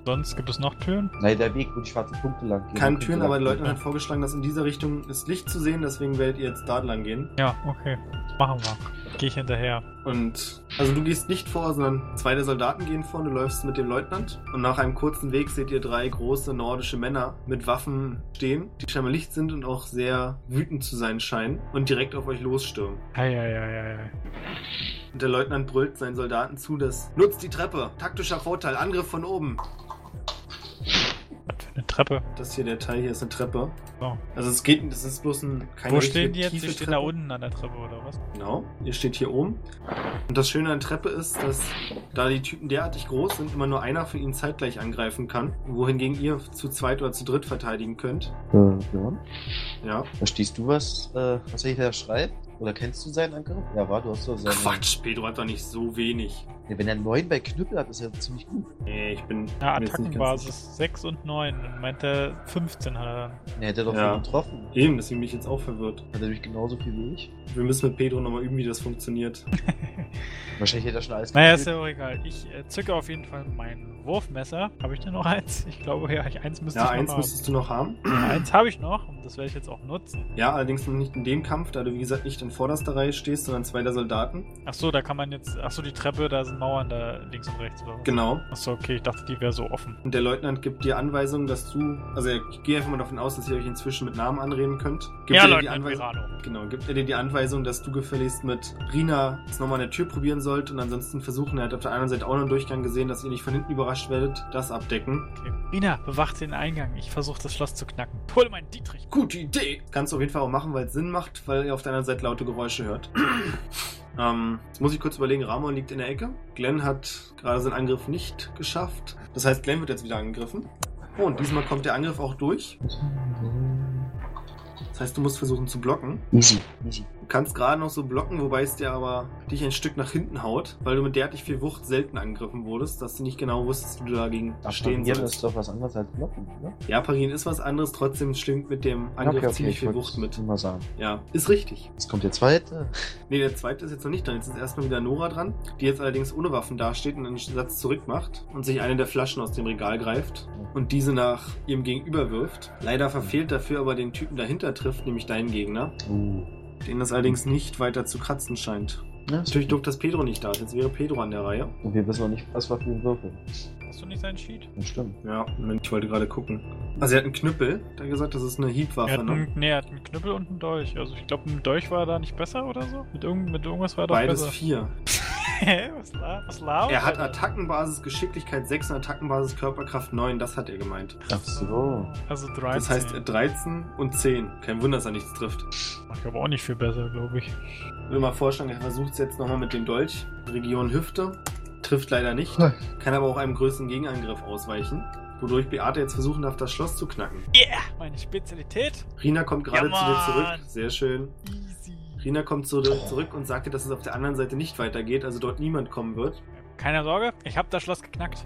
Sonst gibt es noch Türen? Nein, der Weg, wo die schwarzen Punkte lang gehen. Keine Türen, aber der gehen. Leutnant hat vorgeschlagen, dass in dieser Richtung ist Licht zu sehen, deswegen werdet ihr jetzt da lang gehen. Ja, okay. Machen wir. Gehe ich hinterher. Und also du gehst nicht vor, sondern zwei der Soldaten gehen vor, du läufst mit dem Leutnant und nach einem kurzen Weg seht ihr drei große nordische Männer mit Waffen stehen, die scheinbar Licht sind und auch sehr wütend zu sein scheinen und direkt auf euch losstürmen. Eieieiei. Und der Leutnant brüllt seinen Soldaten zu, dass nutzt die Treppe, taktischer Vorteil, Angriff von oben. Was für eine Treppe. Das hier, der Teil hier ist eine Treppe. So. Also es geht, das ist bloß ein keine Wo stehen die jetzt? Die stehen Treppe. da unten an der Treppe oder was? Genau, ihr steht hier oben. Und das Schöne an der Treppe ist, dass da die Typen derartig groß sind, immer nur einer von ihnen zeitgleich angreifen kann, wohingegen ihr zu zweit oder zu dritt verteidigen könnt. Äh, ja. Ja. Verstehst du, was, äh, was er da schreibt? Oder kennst du seinen Angriff? Ja, war, du hast doch seinen. Quatsch, Pedro hat doch nicht so wenig. Ja, wenn er 9 bei Knüppel hat, ist er ziemlich gut. Nee, ich bin. Ja. Attackenbasis 6 und 9. Und meint er 15 hat er dann. Er hätte doch Ja. getroffen. Eben, deswegen bin ich jetzt auch verwirrt. Hat er nämlich genauso viel wie ich. Wir müssen mit Pedro nochmal üben, wie das funktioniert. Wahrscheinlich hätte er schon alles Naja, ist ja auch egal. Ich äh, zücke auf jeden Fall mein Wurfmesser. Habe ich denn noch eins? Ich glaube, ja, ich, eins müsste Ja, ich eins noch haben. müsstest du noch haben. Eins habe ich noch und das werde ich jetzt auch nutzen. Ja, allerdings noch nicht in dem Kampf, da du wie gesagt nicht in vorderster Reihe stehst, sondern zwei der Soldaten. Ach so, da kann man jetzt. Ach so, die Treppe, da sind Mauern da links und rechts oder was? Genau. Ach so, okay, ich dachte, die wäre so offen. Und der Leutnant gibt dir Anweisungen, dass du, also ich gehe einfach mal davon aus, dass ihr euch inzwischen mit Namen anreden könnt. Gibt ja, er dir die Leutnant Anweisung, genau, gibt er dir die Anweisung, dass du gefälligst mit Rina es nochmal an der Tür probieren sollt und ansonsten versuchen, er hat auf der anderen Seite auch noch einen Durchgang gesehen, dass ihr nicht von hinten überrascht werdet, das abdecken. Okay. Rina, bewacht den Eingang. Ich versuche das Schloss zu knacken. Hol meinen Dietrich. Gute Idee! Kannst du auf jeden Fall auch machen, weil es Sinn macht, weil ihr auf der anderen Seite laute Geräusche hört. ähm, jetzt muss ich kurz überlegen, Ramon liegt in der Ecke. Glenn hat gerade seinen Angriff nicht geschafft. Das heißt, Glenn wird jetzt wieder angegriffen. Oh, und diesmal kommt der Angriff auch durch. Das heißt, du musst versuchen zu blocken. Easy, easy. Du kannst gerade noch so blocken, wobei es dir aber dich ein Stück nach hinten haut, weil du mit derartig viel Wucht selten angegriffen wurdest, dass du nicht genau wusstest, wie du dagegen stehen Parieren sollst. ist doch was anderes als Blocken, oder? Ja, parieren ist was anderes, trotzdem schwingt mit dem Angriff ziemlich ich viel wollte Wucht mit. mal sagen. Ja, ist richtig. Jetzt kommt der zweite. Nee, der zweite ist jetzt noch nicht dran. Jetzt ist erstmal wieder Nora dran, die jetzt allerdings ohne Waffen dasteht und einen Satz zurückmacht und sich eine der Flaschen aus dem Regal greift und diese nach ihrem Gegenüber wirft. Leider verfehlt dafür aber den Typen dahinter trifft, nämlich deinen Gegner, Uh. Den das allerdings nicht weiter zu kratzen scheint. Ja, Natürlich doof, dass Pedro nicht da ist. Jetzt wäre Pedro an der Reihe. Und wir wissen noch nicht, was wir für einen Würfel. Hast du nicht seinen Sheet? Das stimmt. Ja, Moment, ich wollte gerade gucken. Also er hat einen Knüppel, da gesagt, das ist eine Er Hiebwaffe, hat, ne? einen, nee, er hat einen Knüppel und einen Dolch. Also ich glaube, ein Dolch war da nicht besser oder so? Mit, irgend, mit irgendwas war er doch Beides besser. vier. Hä? was, la was labert Er hat? Attackenbasis Geschicklichkeit 6 und Attackenbasis Körperkraft 9, das hat er gemeint. Ach so. Also 13. Das heißt äh, 13 und 10. Kein Wunder, dass er nichts trifft. Ich glaube auch nicht viel besser, glaube ich. Ich will mal vorschlagen, er versucht es jetzt nochmal mit dem Dolch. Region Hüfte. Trifft leider nicht. Kann aber auch einem größeren Gegenangriff ausweichen. Wodurch Beate jetzt versuchen darf, das Schloss zu knacken. Yeah! Meine Spezialität? Rina kommt gerade Ja, zu dir zurück. Sehr schön. Rina kommt zu, zurück und sagt dir, dass es auf der anderen Seite nicht weitergeht, also dort niemand kommen wird. Keine Sorge, ich habe das Schloss geknackt.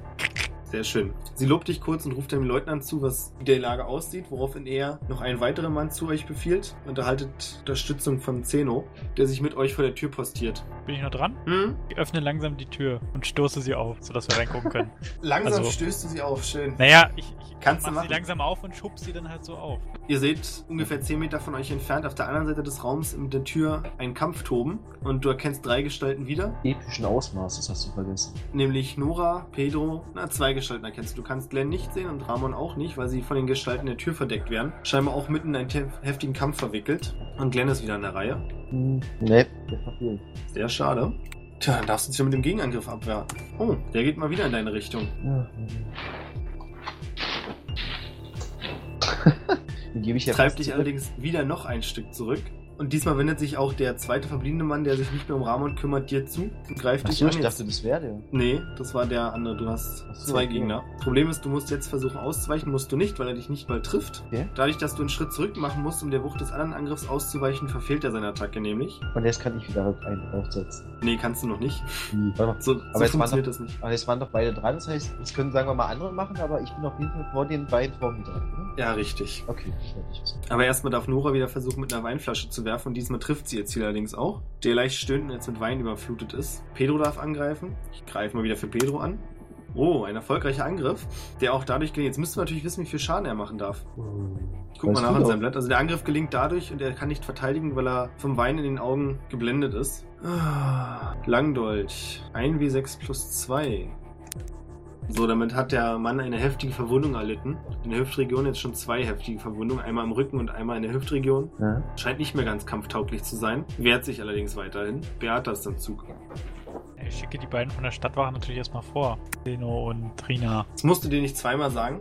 Sehr schön. Sie lobt dich kurz und ruft dem Leutnant zu, was wie die Lage aussieht, woraufhin er noch einen weiteren Mann zu euch befiehlt und erhaltet Unterstützung von Zeno, der sich mit euch vor der Tür postiert. Bin ich noch dran? Hm? Ich öffne langsam die Tür und stoße sie auf, sodass wir reingucken können. Langsam Also- stößt du sie auf, schön. naja, ich, ich Kannst du mach sie machen. langsam auf und schub sie dann halt so auf. Ihr seht ungefähr 10 Meter von euch entfernt auf der anderen Seite des Raums mit der Tür einen Kampf toben und du erkennst drei Gestalten wieder, Epischen Ausmaßes hast du vergessen. nämlich Nora, Pedro, na zwei Gestalten erkennst du. Du kannst Glenn nicht sehen und Ramon auch nicht, weil sie von den Gestalten der Tür verdeckt werden. Scheinbar auch mitten in einen heftigen Kampf verwickelt. Und Glenn ist wieder in der Reihe. Hm, ne, der verfehlt. Sehr schade. Tja, dann darfst du dich ja mit dem Gegenangriff abwehren. Oh, der geht mal wieder in deine Richtung. Ja. Gebe ich ja Treibt dich allerdings wieder noch ein Stück zurück. Und diesmal wendet sich auch der zweite verbliebene Mann, der sich nicht mehr um Ramon kümmert, dir zu und greift dich Achso, an. ich Jetzt- dachte, das wäre der. Nee, das war der andere. Du hast Ach so, zwei okay. Gegner. Problem ist, du musst jetzt versuchen auszuweichen, musst du nicht, weil er dich nicht mal trifft. Okay. Dadurch, dass du einen Schritt zurück machen musst, um der Wucht des anderen Angriffs auszuweichen, verfehlt er seine Attacke nämlich. Und jetzt kann ich wieder einen draufsetzen. Nee, kannst du noch nicht. Mal. So, so waren funktioniert doch- das nicht. Aber jetzt waren doch beide dran, das heißt, das können, sagen wir mal, andere machen, aber ich bin auf jeden Fall vor den beiden mir dran, oder? Ja, richtig. Okay, ich. Aber erstmal darf Nora wieder versuchen, mit einer Weinflasche zu werfen und diesmal trifft sie ihr Ziel allerdings auch. Der leicht stöhnt und jetzt mit Wein überflutet ist. Pedro darf angreifen. Ich greife mal wieder für Pedro an. Oh, ein erfolgreicher Angriff, der auch dadurch gelingt. Jetzt müssten wir natürlich wissen, wie viel Schaden er machen darf. Ich guck Weißt mal nach in doch. seinem Blatt. Also der Angriff gelingt dadurch und er kann nicht verteidigen, weil er vom Wein in den Augen geblendet ist. Ah, Langdolch. 1W6 plus 2. So, damit hat der Mann eine heftige Verwundung erlitten. In der Hüftregion jetzt schon zwei heftige Verwundungen. Einmal im Rücken und einmal in der Hüftregion. Ja. Scheint nicht mehr ganz kampftauglich zu sein. Wehrt sich allerdings weiterhin. Beata ist am Zug. Ich schicke die beiden von der Stadtwache natürlich erstmal vor. Zeno und Rina. Das musst du dir nicht zweimal sagen.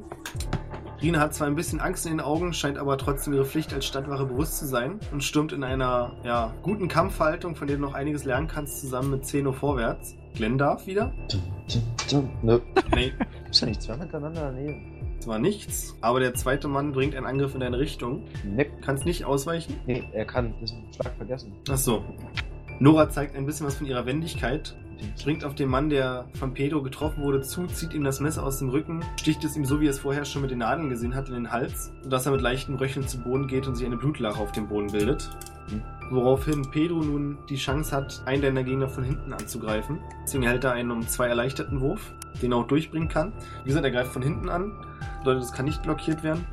Rina hat zwar ein bisschen Angst in den Augen, scheint aber trotzdem ihre Pflicht als Stadtwache bewusst zu sein und stürmt in einer ja, guten Kampfhaltung, von der du noch einiges lernen kannst, zusammen mit Zeno vorwärts. Glenn darf wieder. Nö. Nee, Gibt's ja nicht zwei miteinander daneben. zwar nichts, aber der zweite Mann bringt einen Angriff in deine Richtung. Ne. Kannst nicht ausweichen. Nee, er kann. Das ist Schlag vergessen. Ach so. Nora zeigt ein bisschen was von ihrer Wendigkeit, springt auf den Mann, der von Pedro getroffen wurde, zu, zieht ihm das Messer aus dem Rücken, sticht es ihm so, wie er es vorher schon mit den Nadeln gesehen hat, in den Hals, sodass er mit leichtem Röcheln zu Boden geht und sich eine Blutlache auf dem Boden bildet. Hm. Woraufhin Pedro nun die Chance hat, einen deiner Gegner von hinten anzugreifen. Deswegen erhält er einen um zwei erleichterten Wurf, den er auch durchbringen kann. Wie gesagt, er greift von hinten an, bedeutet, es kann nicht blockiert werden.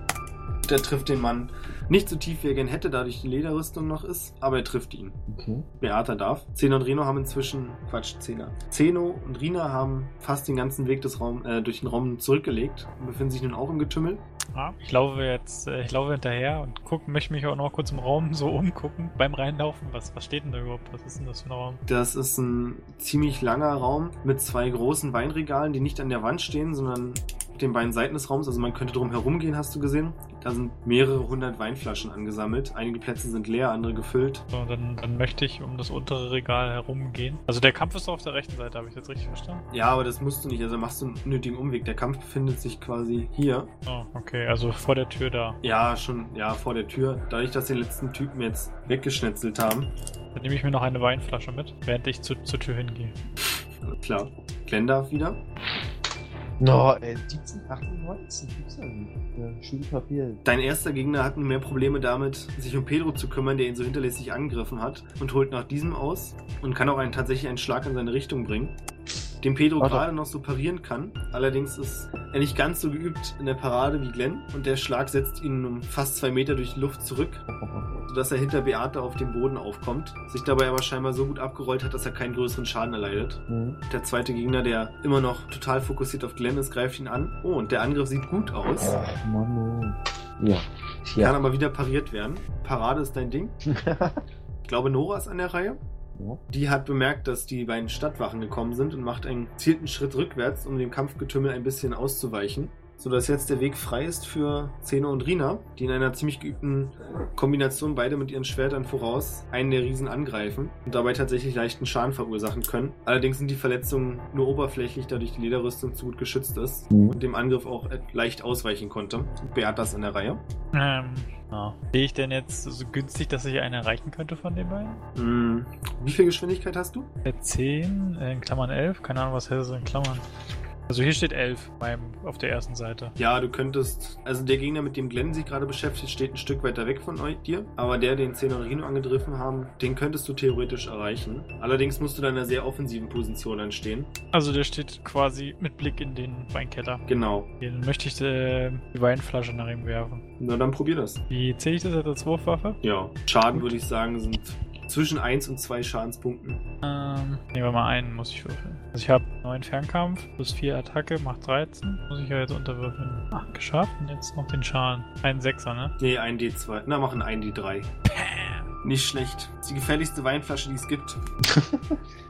Der trifft den Mann nicht so tief, wie er gern hätte, dadurch die Lederrüstung noch ist, aber er trifft ihn. Okay. Beata darf. Zeno und Reno haben inzwischen, Quatsch, Zena. Zeno und Rina haben fast den ganzen Weg des Raum, äh, durch den Raum zurückgelegt und befinden sich nun auch im Getümmel. Ah, ich laufe jetzt, äh, ich laufe hinterher und guck, möchte mich auch noch kurz im Raum so umgucken beim Reinlaufen. Was, was steht denn da überhaupt? Was ist denn das für ein Raum? Das ist ein ziemlich langer Raum mit zwei großen Weinregalen, die nicht an der Wand stehen, sondern den beiden Seiten des Raums. Also man könnte drum herumgehen, hast du gesehen. Da sind mehrere hundert Weinflaschen angesammelt. Einige Plätze sind leer, andere gefüllt. So, dann, dann möchte ich um das untere Regal herumgehen. Also der Kampf ist auf der rechten Seite, habe ich das richtig verstanden? Ja, aber das musst du nicht. Also machst du einen nötigen Umweg. Der Kampf befindet sich quasi hier. Oh, okay, also vor der Tür da. Ja, schon, ja, vor der Tür. Dadurch, dass die letzten Typen jetzt weggeschnetzelt haben. Dann nehme ich mir noch eine Weinflasche mit, während ich zu, zur Tür hingehe. Klar. Glenn darf wieder. No, ey, 17, 18, 19, gibt's ja nicht. Ja, schön verfehlt. Dein erster Gegner hat nun mehr Probleme damit, sich um Pedro zu kümmern, der ihn so hinterlässig angegriffen hat und holt nach diesem aus und kann auch einen, tatsächlich einen Schlag in seine Richtung bringen. Den Pedro Warte. gerade noch so parieren kann. Allerdings ist er nicht ganz so geübt in der Parade wie Glenn und der Schlag setzt ihn um fast zwei Meter durch die Luft zurück, sodass er hinter Beate auf dem Boden aufkommt, sich dabei aber scheinbar so gut abgerollt hat, dass er keinen größeren Schaden erleidet. Hm. Der zweite Gegner, der immer noch total fokussiert auf Glenn ist, greift ihn an. Oh, und der Angriff sieht gut aus. Ach, Mann. Ja. Kann Ja. aber wieder pariert werden. Parade ist dein Ding. Ich glaube, Nora ist an der Reihe. Die hat bemerkt, dass die beiden Stadtwachen gekommen sind und macht einen gezielten Schritt rückwärts, um dem Kampfgetümmel ein bisschen auszuweichen. Sodass jetzt der Weg frei ist für Zeno und Rina, die in einer ziemlich geübten Kombination beide mit ihren Schwertern voraus einen der Riesen angreifen und dabei tatsächlich leichten Schaden verursachen können. Allerdings sind die Verletzungen nur oberflächlich, dadurch die Lederrüstung zu gut geschützt ist Mhm. und dem Angriff auch leicht ausweichen konnte. Beatas in der Reihe. Ähm, ja. Sehe ich denn jetzt so günstig, dass ich einen erreichen könnte von den beiden? Hm, Wie viel Geschwindigkeit hast du? Der 10, äh, in Klammern 11, keine Ahnung, was heißt das in Klammern. Also hier steht 11 beim, auf der ersten Seite. Ja, du könntest, also der Gegner, mit dem Glenn sich gerade beschäftigt, steht ein Stück weiter weg von euch, dir. Aber der, den Zeno und Rino angegriffen haben, den könntest du theoretisch erreichen. Allerdings musst du da in einer sehr offensiven Position anstehen. Also der steht quasi mit Blick in den Weinkeller. Genau. Hier, dann möchte ich äh, die Weinflasche nach ihm werfen. Na dann probier das. Wie zähle ich das jetzt als Wurfwaffe? Ja. Schaden würde ich sagen, sind zwischen 1 und 2 Schadenspunkten. Ähm, nehmen wir mal einen, muss ich würfeln. Also ich habe 9 Fernkampf plus 4 Attacke, macht 13. Muss ich ja jetzt unterwürfeln. Ach, geschafft. Und jetzt noch den Schaden. Ein Sechser, ne? Nee, ein D2. Na, machen ein D3. Nicht schlecht. Das ist die gefährlichste Weinflasche, die es gibt.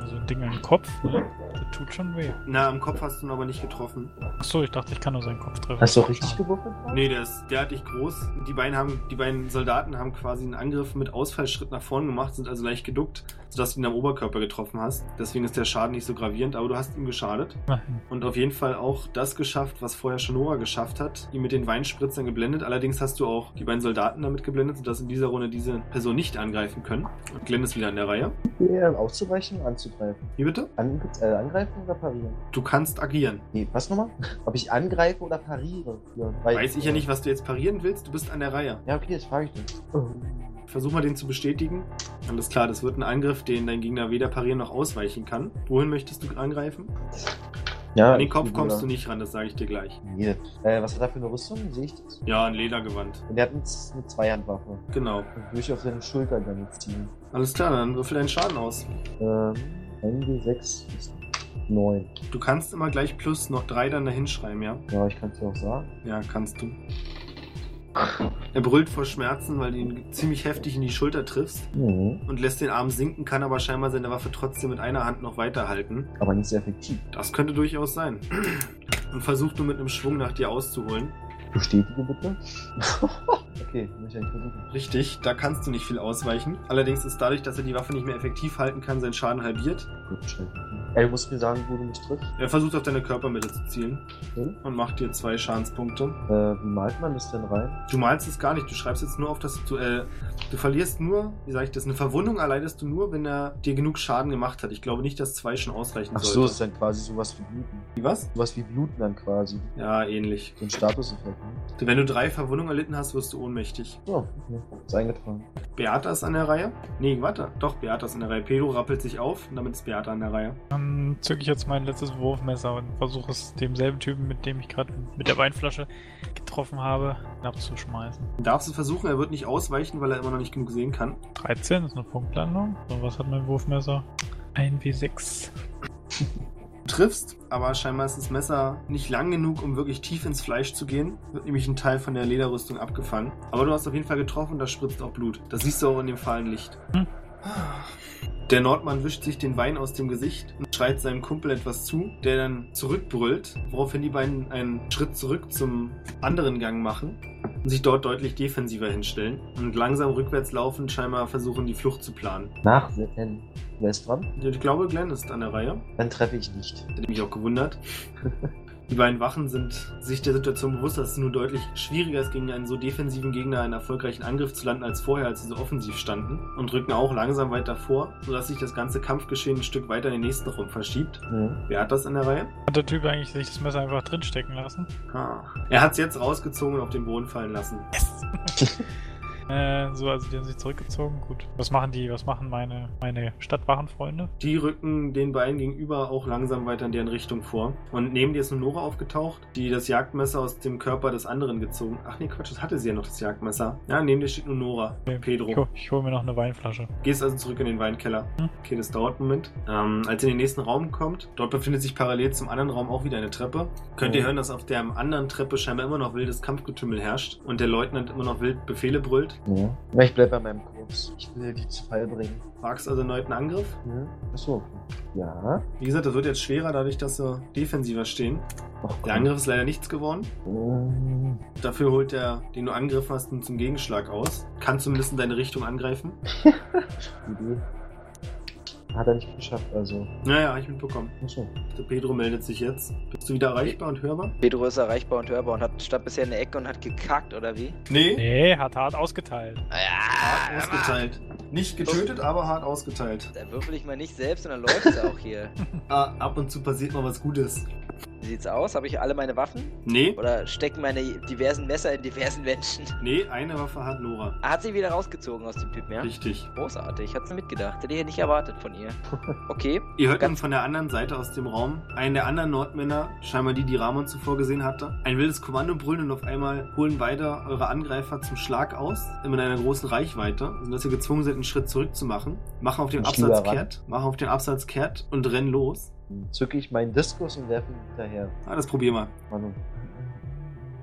Also ein Ding im Kopf, ne? Das tut schon weh. Na, am Kopf hast du ihn aber nicht getroffen. Achso, ich dachte, ich kann nur seinen Kopf treffen. Hast du auch richtig gewürfelt? Nee, der ist derartig groß. Die beiden, haben, die beiden Soldaten haben quasi einen Angriff mit Ausfallschritt nach vorn gemacht, sind also leicht geduckt, sodass du ihn am Oberkörper getroffen hast. Deswegen ist der Schaden nicht so gravierend, aber du hast ihm geschadet. Immerhin. Und auf jeden Fall auch das geschafft, was vorher schon Noah geschafft hat. Ihn mit den Weinspritzern geblendet. Allerdings hast du auch die beiden Soldaten damit geblendet, sodass in dieser Runde diese Person nicht angreifen können. Und Glenn ist wieder an der Reihe. Ja, auszuweichen, anzugreifen. Wie bitte? An, äh, angreifen oder parieren? Du kannst agieren. Nee, was nochmal? Ob ich angreife oder pariere? Ja, weil- Weiß ich ja nicht, was du jetzt parieren willst. Du bist an der Reihe. Ja, okay, das frage ich dich. Versuch mal den zu bestätigen. Alles klar, das wird ein Angriff, den dein Gegner weder parieren noch ausweichen kann. Wohin möchtest du angreifen? Ja, An den Kopf kommst du nicht ran, das sage ich dir gleich. Äh, was hat er für eine Rüstung? Sehe ich das? Ja, ein Ledergewand. Und der hat eine, eine Zweihandwaffe. Genau. Und würde ich auf seine Schulter dann ziehen. Alles klar, dann würfel deinen Schaden aus. Ähm, 1d6 ist 9. Du kannst immer gleich plus noch drei dann dahin schreiben, ja? Ja, ich kann es dir auch sagen. Ja, kannst du. Er brüllt vor Schmerzen, weil du ihn ziemlich heftig in die Schulter triffst Mhm. und lässt den Arm sinken, kann aber scheinbar seine Waffe trotzdem mit einer Hand noch weiterhalten. Aber nicht sehr effektiv. Das könnte durchaus sein. Und versucht nur mit einem Schwung nach dir auszuholen. Bestätige bitte. okay, möchte ich eigentlich versuchen. Richtig, da kannst du nicht viel ausweichen. Allerdings ist dadurch, dass er die Waffe nicht mehr effektiv halten kann, sein Schaden halbiert. Gut, schnell. Ey, du musst mir sagen, wo du mich triffst. Er versucht auf deine Körpermitte zu zielen Okay. und macht dir zwei Schadenspunkte. Äh, wie malt man das denn rein? Du malst es gar nicht, du schreibst jetzt nur auf, dass du, äh, du verlierst nur, wie sage ich das, eine Verwundung erleidest du nur, wenn er dir genug Schaden gemacht hat. Ich glaube nicht, dass zwei schon ausreichen Ach so, sollte. ist dann quasi sowas wie Bluten. Wie was? Sowas wie Bluten dann quasi. Ja, ähnlich. So ein Statuseffekt, ne? Wenn du drei Verwundungen erlitten hast, wirst du ohnmächtig. So, okay. Ist eingetragen. Beata ist an der Reihe. Nee, warte. Doch, Beata ist an der Reihe. Pedro rappelt sich auf und damit ist Beata an der Reihe. Dann zücke ich jetzt mein letztes Wurfmesser und versuche es demselben Typen, mit dem ich gerade mit der Weinflasche getroffen habe, abzuschmeißen. Darfst du versuchen, er wird nicht ausweichen, weil er immer noch nicht genug sehen kann. 13 ist eine Punktlandung. So, was hat mein Wurfmesser? Ein W6. Du triffst, aber scheinbar ist das Messer nicht lang genug, um wirklich tief ins Fleisch zu gehen. Wird nämlich ein Teil von der Lederrüstung abgefangen. Aber du hast auf jeden Fall getroffen und da spritzt auch Blut. Das siehst du auch in dem fahlen Licht. Hm. Der Nordmann wischt sich den Wein aus dem Gesicht und schreit seinem Kumpel etwas zu, der dann zurückbrüllt, woraufhin die beiden einen Schritt zurück zum anderen Gang machen und sich dort deutlich defensiver hinstellen und langsam rückwärts laufend scheinbar versuchen, die Flucht zu planen. Nachsehen. Wer ist dran? Ich glaube, Glenn ist an der Reihe. Dann treffe ich nicht. Hätte mich auch gewundert. Die beiden Wachen sind sich der Situation bewusst, dass es nur deutlich schwieriger ist, gegen einen so defensiven Gegner einen erfolgreichen Angriff zu landen als vorher, als sie so offensiv standen. Und rücken auch langsam weiter vor, sodass sich das ganze Kampfgeschehen ein Stück weiter in den nächsten Raum verschiebt. Mhm. Wer hat das in der Reihe? Hat der Typ eigentlich sich das Messer einfach drinstecken lassen? Ah. Er hat es jetzt rausgezogen und auf den Boden fallen lassen. Äh, so, also die haben sich zurückgezogen. Gut. Was machen die, was machen meine, meine Stadtwachenfreunde? Die rücken den beiden gegenüber auch langsam weiter in deren Richtung vor. Und neben dir ist eine Nora aufgetaucht, die das Jagdmesser aus dem Körper des anderen gezogen. Ach nee, Quatsch, das hatte sie ja noch, das Jagdmesser. Ja, neben dir steht nur Nora. Okay. Pedro. Ich, hol- ich hole mir noch eine Weinflasche. Gehst also zurück in den Weinkeller. Hm. Okay, das dauert einen Moment. Ähm, als ihr in den nächsten Raum kommt, dort befindet sich parallel zum anderen Raum auch wieder eine Treppe. Könnt ihr Oh. hören, dass auf der anderen Treppe scheinbar immer noch wildes Kampfgetümmel herrscht und der Leutnant immer noch wild Befehle brüllt. Ja. Na, ich bleib bei meinem Kurs. Ich will die zu Fall bringen. Wagst also einen Angriff. Ja. Achso. Ja. Wie gesagt, das wird jetzt schwerer, dadurch, dass sie defensiver stehen. Ach, Der Angriff ist leider nichts geworden. Ähm, Dafür holt der, den du angegriffen hast, nun zum Gegenschlag aus. Kann zumindest in deine Richtung angreifen. Idee. Hat er nicht geschafft, also. Naja, ich mitbekommen. Achso. Der Pedro meldet sich jetzt. Bist du wieder erreichbar und hörbar? Pedro ist erreichbar und hörbar und hat stand bisher in der Ecke und hat gekackt, oder wie? Nee. Nee, hat hart ausgeteilt. Hart Ja, ausgeteilt. Nicht getötet, aber hart ausgeteilt. Da würfel ich mal nicht selbst und dann läuft's auch hier. Ah, ab und zu passiert mal was Gutes. Wie sieht's aus? Habe ich alle meine Waffen? Nee, Oder stecken meine diversen Messer in diversen Menschen? nee, eine Waffe hat Nora. Hat sie wieder rausgezogen aus dem Typen, ja? Richtig. Großartig, hat's mitgedacht. Hätte ich ja nicht erwartet von ihr. Okay. Ihr hört dann von der anderen Seite aus dem Raum einen der anderen Nordmänner, scheinbar die, die Ramon zuvor gesehen hatte, ein wildes Kommando brüllen und auf einmal holen beide eure Angreifer zum Schlag aus, immer in einer großen Reichweite, sodass ihr gezwungen seid, einen Schritt zurück zu machen, machen auf den Absatz kehrt, machen auf den Absatz kehrt und rennen los. Zücke ich meinen Diskus und werfe ihn hinterher. Ah, das probier mal. Manu.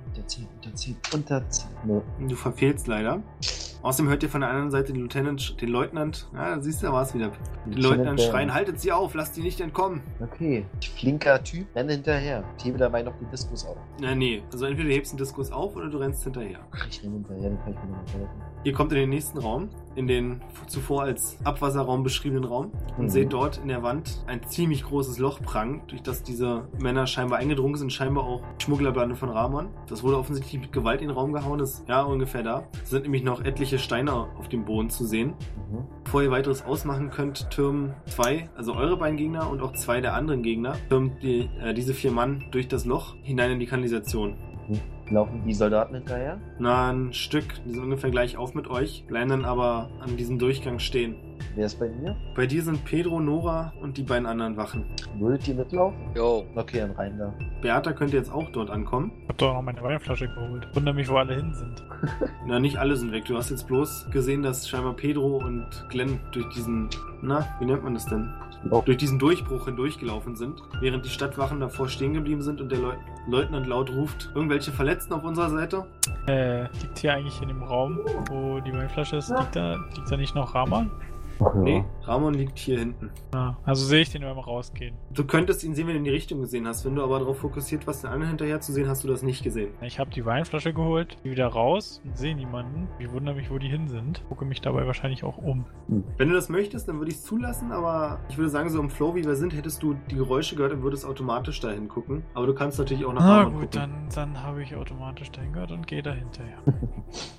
Unterziehen, unterziehen, unterziehen. Nee. Du verfehlst leider. Außerdem hört ihr von der anderen Seite den Lieutenant, den Leutnant, ja, siehst du, da war es wieder. Den Leutnant schreien, haltet sie auf, lasst sie nicht entkommen. Okay. Flinker Typ, renne hinterher. Ich hebe dabei noch den Diskus auf. Na, nee, also entweder du hebst den Diskus auf oder du rennst hinterher. Ach, ich renne hinterher, dann kann ich mir noch helfen. Ihr kommt in den nächsten Raum, in den zuvor als Abwasserraum beschriebenen Raum und Mhm. seht dort in der Wand ein ziemlich großes Loch prangen, durch das diese Männer scheinbar eingedrungen sind, scheinbar auch Schmugglerbande von Ramon. Das wurde offensichtlich mit Gewalt in den Raum gehauen, ist ja ungefähr da. Es sind nämlich noch etliche Steine auf dem Boden zu sehen. Mhm. Bevor ihr weiteres ausmachen könnt, türmen zwei, also eure beiden Gegner und auch zwei der anderen Gegner, türmen die, äh, diese vier Mann durch das Loch hinein in die Kanalisation. Mhm. Laufen die Soldaten hinterher? Na, ein Stück, die sind ungefähr gleich auf mit euch, bleiben dann aber an diesem Durchgang stehen. Wer ist bei mir? Bei dir sind Pedro, Nora und die beiden anderen Wachen. Würdet ihr mitlaufen? Jo. Okay, dann rein da. Beata könnte jetzt auch dort ankommen. Ich hab doch noch meine Weinflasche geholt. Wunder mich, wo alle hin sind. Na, nicht alle sind weg. Du hast jetzt bloß gesehen, dass scheinbar Pedro und Glenn durch diesen, na, wie nennt man das denn? Oh. Durch diesen Durchbruch hindurchgelaufen sind, während die Stadtwachen davor stehen geblieben sind und der Leu Leutnant laut ruft, irgendwelche Verletzten auf unserer Seite? Äh, liegt hier eigentlich in dem Raum, wo die Weinflasche ist, liegt da, liegt da nicht noch Rahman? Ach, ja. Nee, Ramon liegt hier hinten. Ja, also sehe ich den beim Rausgehen. Du könntest ihn sehen, wenn du in die Richtung gesehen hast. Wenn du aber darauf fokussiert warst, den anderen hinterher zu sehen, hast du das nicht gesehen. Ich habe die Weinflasche geholt, gehe wieder raus und sehe niemanden. Ich wundere mich, wo die hin sind. Gucke mich dabei wahrscheinlich auch um. Wenn du das möchtest, dann würde ich es zulassen, aber ich würde sagen, so im Flow, wie wir sind, hättest du die Geräusche gehört und würdest automatisch dahin gucken. Aber du kannst natürlich auch nach Na Ramon gut, gucken. dann, dann habe ich automatisch dahin gehört und gehe da hinterher.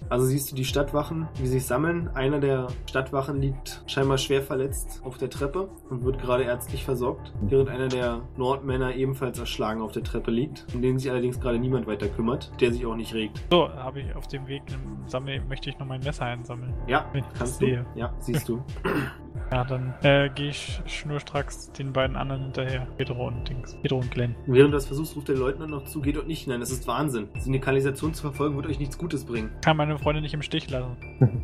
Also siehst du die Stadtwachen, wie sie sich sammeln. Einer der Stadtwachen liegt scheinbar schwer verletzt auf der Treppe und wird gerade ärztlich versorgt, während einer der Nordmänner ebenfalls erschlagen auf der Treppe liegt, um den sich allerdings gerade niemand weiter kümmert, der sich auch nicht regt. So, habe ich auf dem Weg Sammel, möchte ich noch mein Messer einsammeln. Ja, kannst du. sehe. Ja, siehst du. Ja, dann äh, gehe ich schnurstracks den beiden anderen hinterher. Pedro und Dings. Pedro und Glenn. Während du das versuchst, ruft der Leutnant noch zu, geht dort nicht hinein. Das ist Wahnsinn. Sie in die Kanalisation zu verfolgen, wird euch nichts Gutes bringen. Kann meine Freunde nicht im Stich lassen.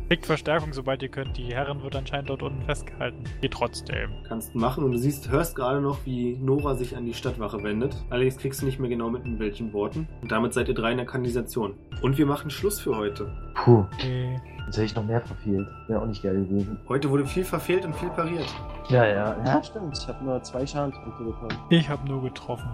Kriegt Verstärkung, sobald ihr könnt. Die Herren wird anscheinend dort unten festgehalten. Geht trotzdem. Kannst du machen und du siehst, hörst gerade noch, wie Nora sich an die Stadtwache wendet. Allerdings kriegst du nicht mehr genau mit in welchen Worten. Und damit seid ihr drei in der Kanalisation. Und wir machen Schluss für heute. Puh, Okay. jetzt hätte ich noch mehr verfehlt. Wäre auch nicht geil gewesen. Heute wurde viel verfehlt und viel pariert. Ja, ja. Ja, stimmt. Ich habe nur zwei Schadenspunkte bekommen. Ich habe nur getroffen.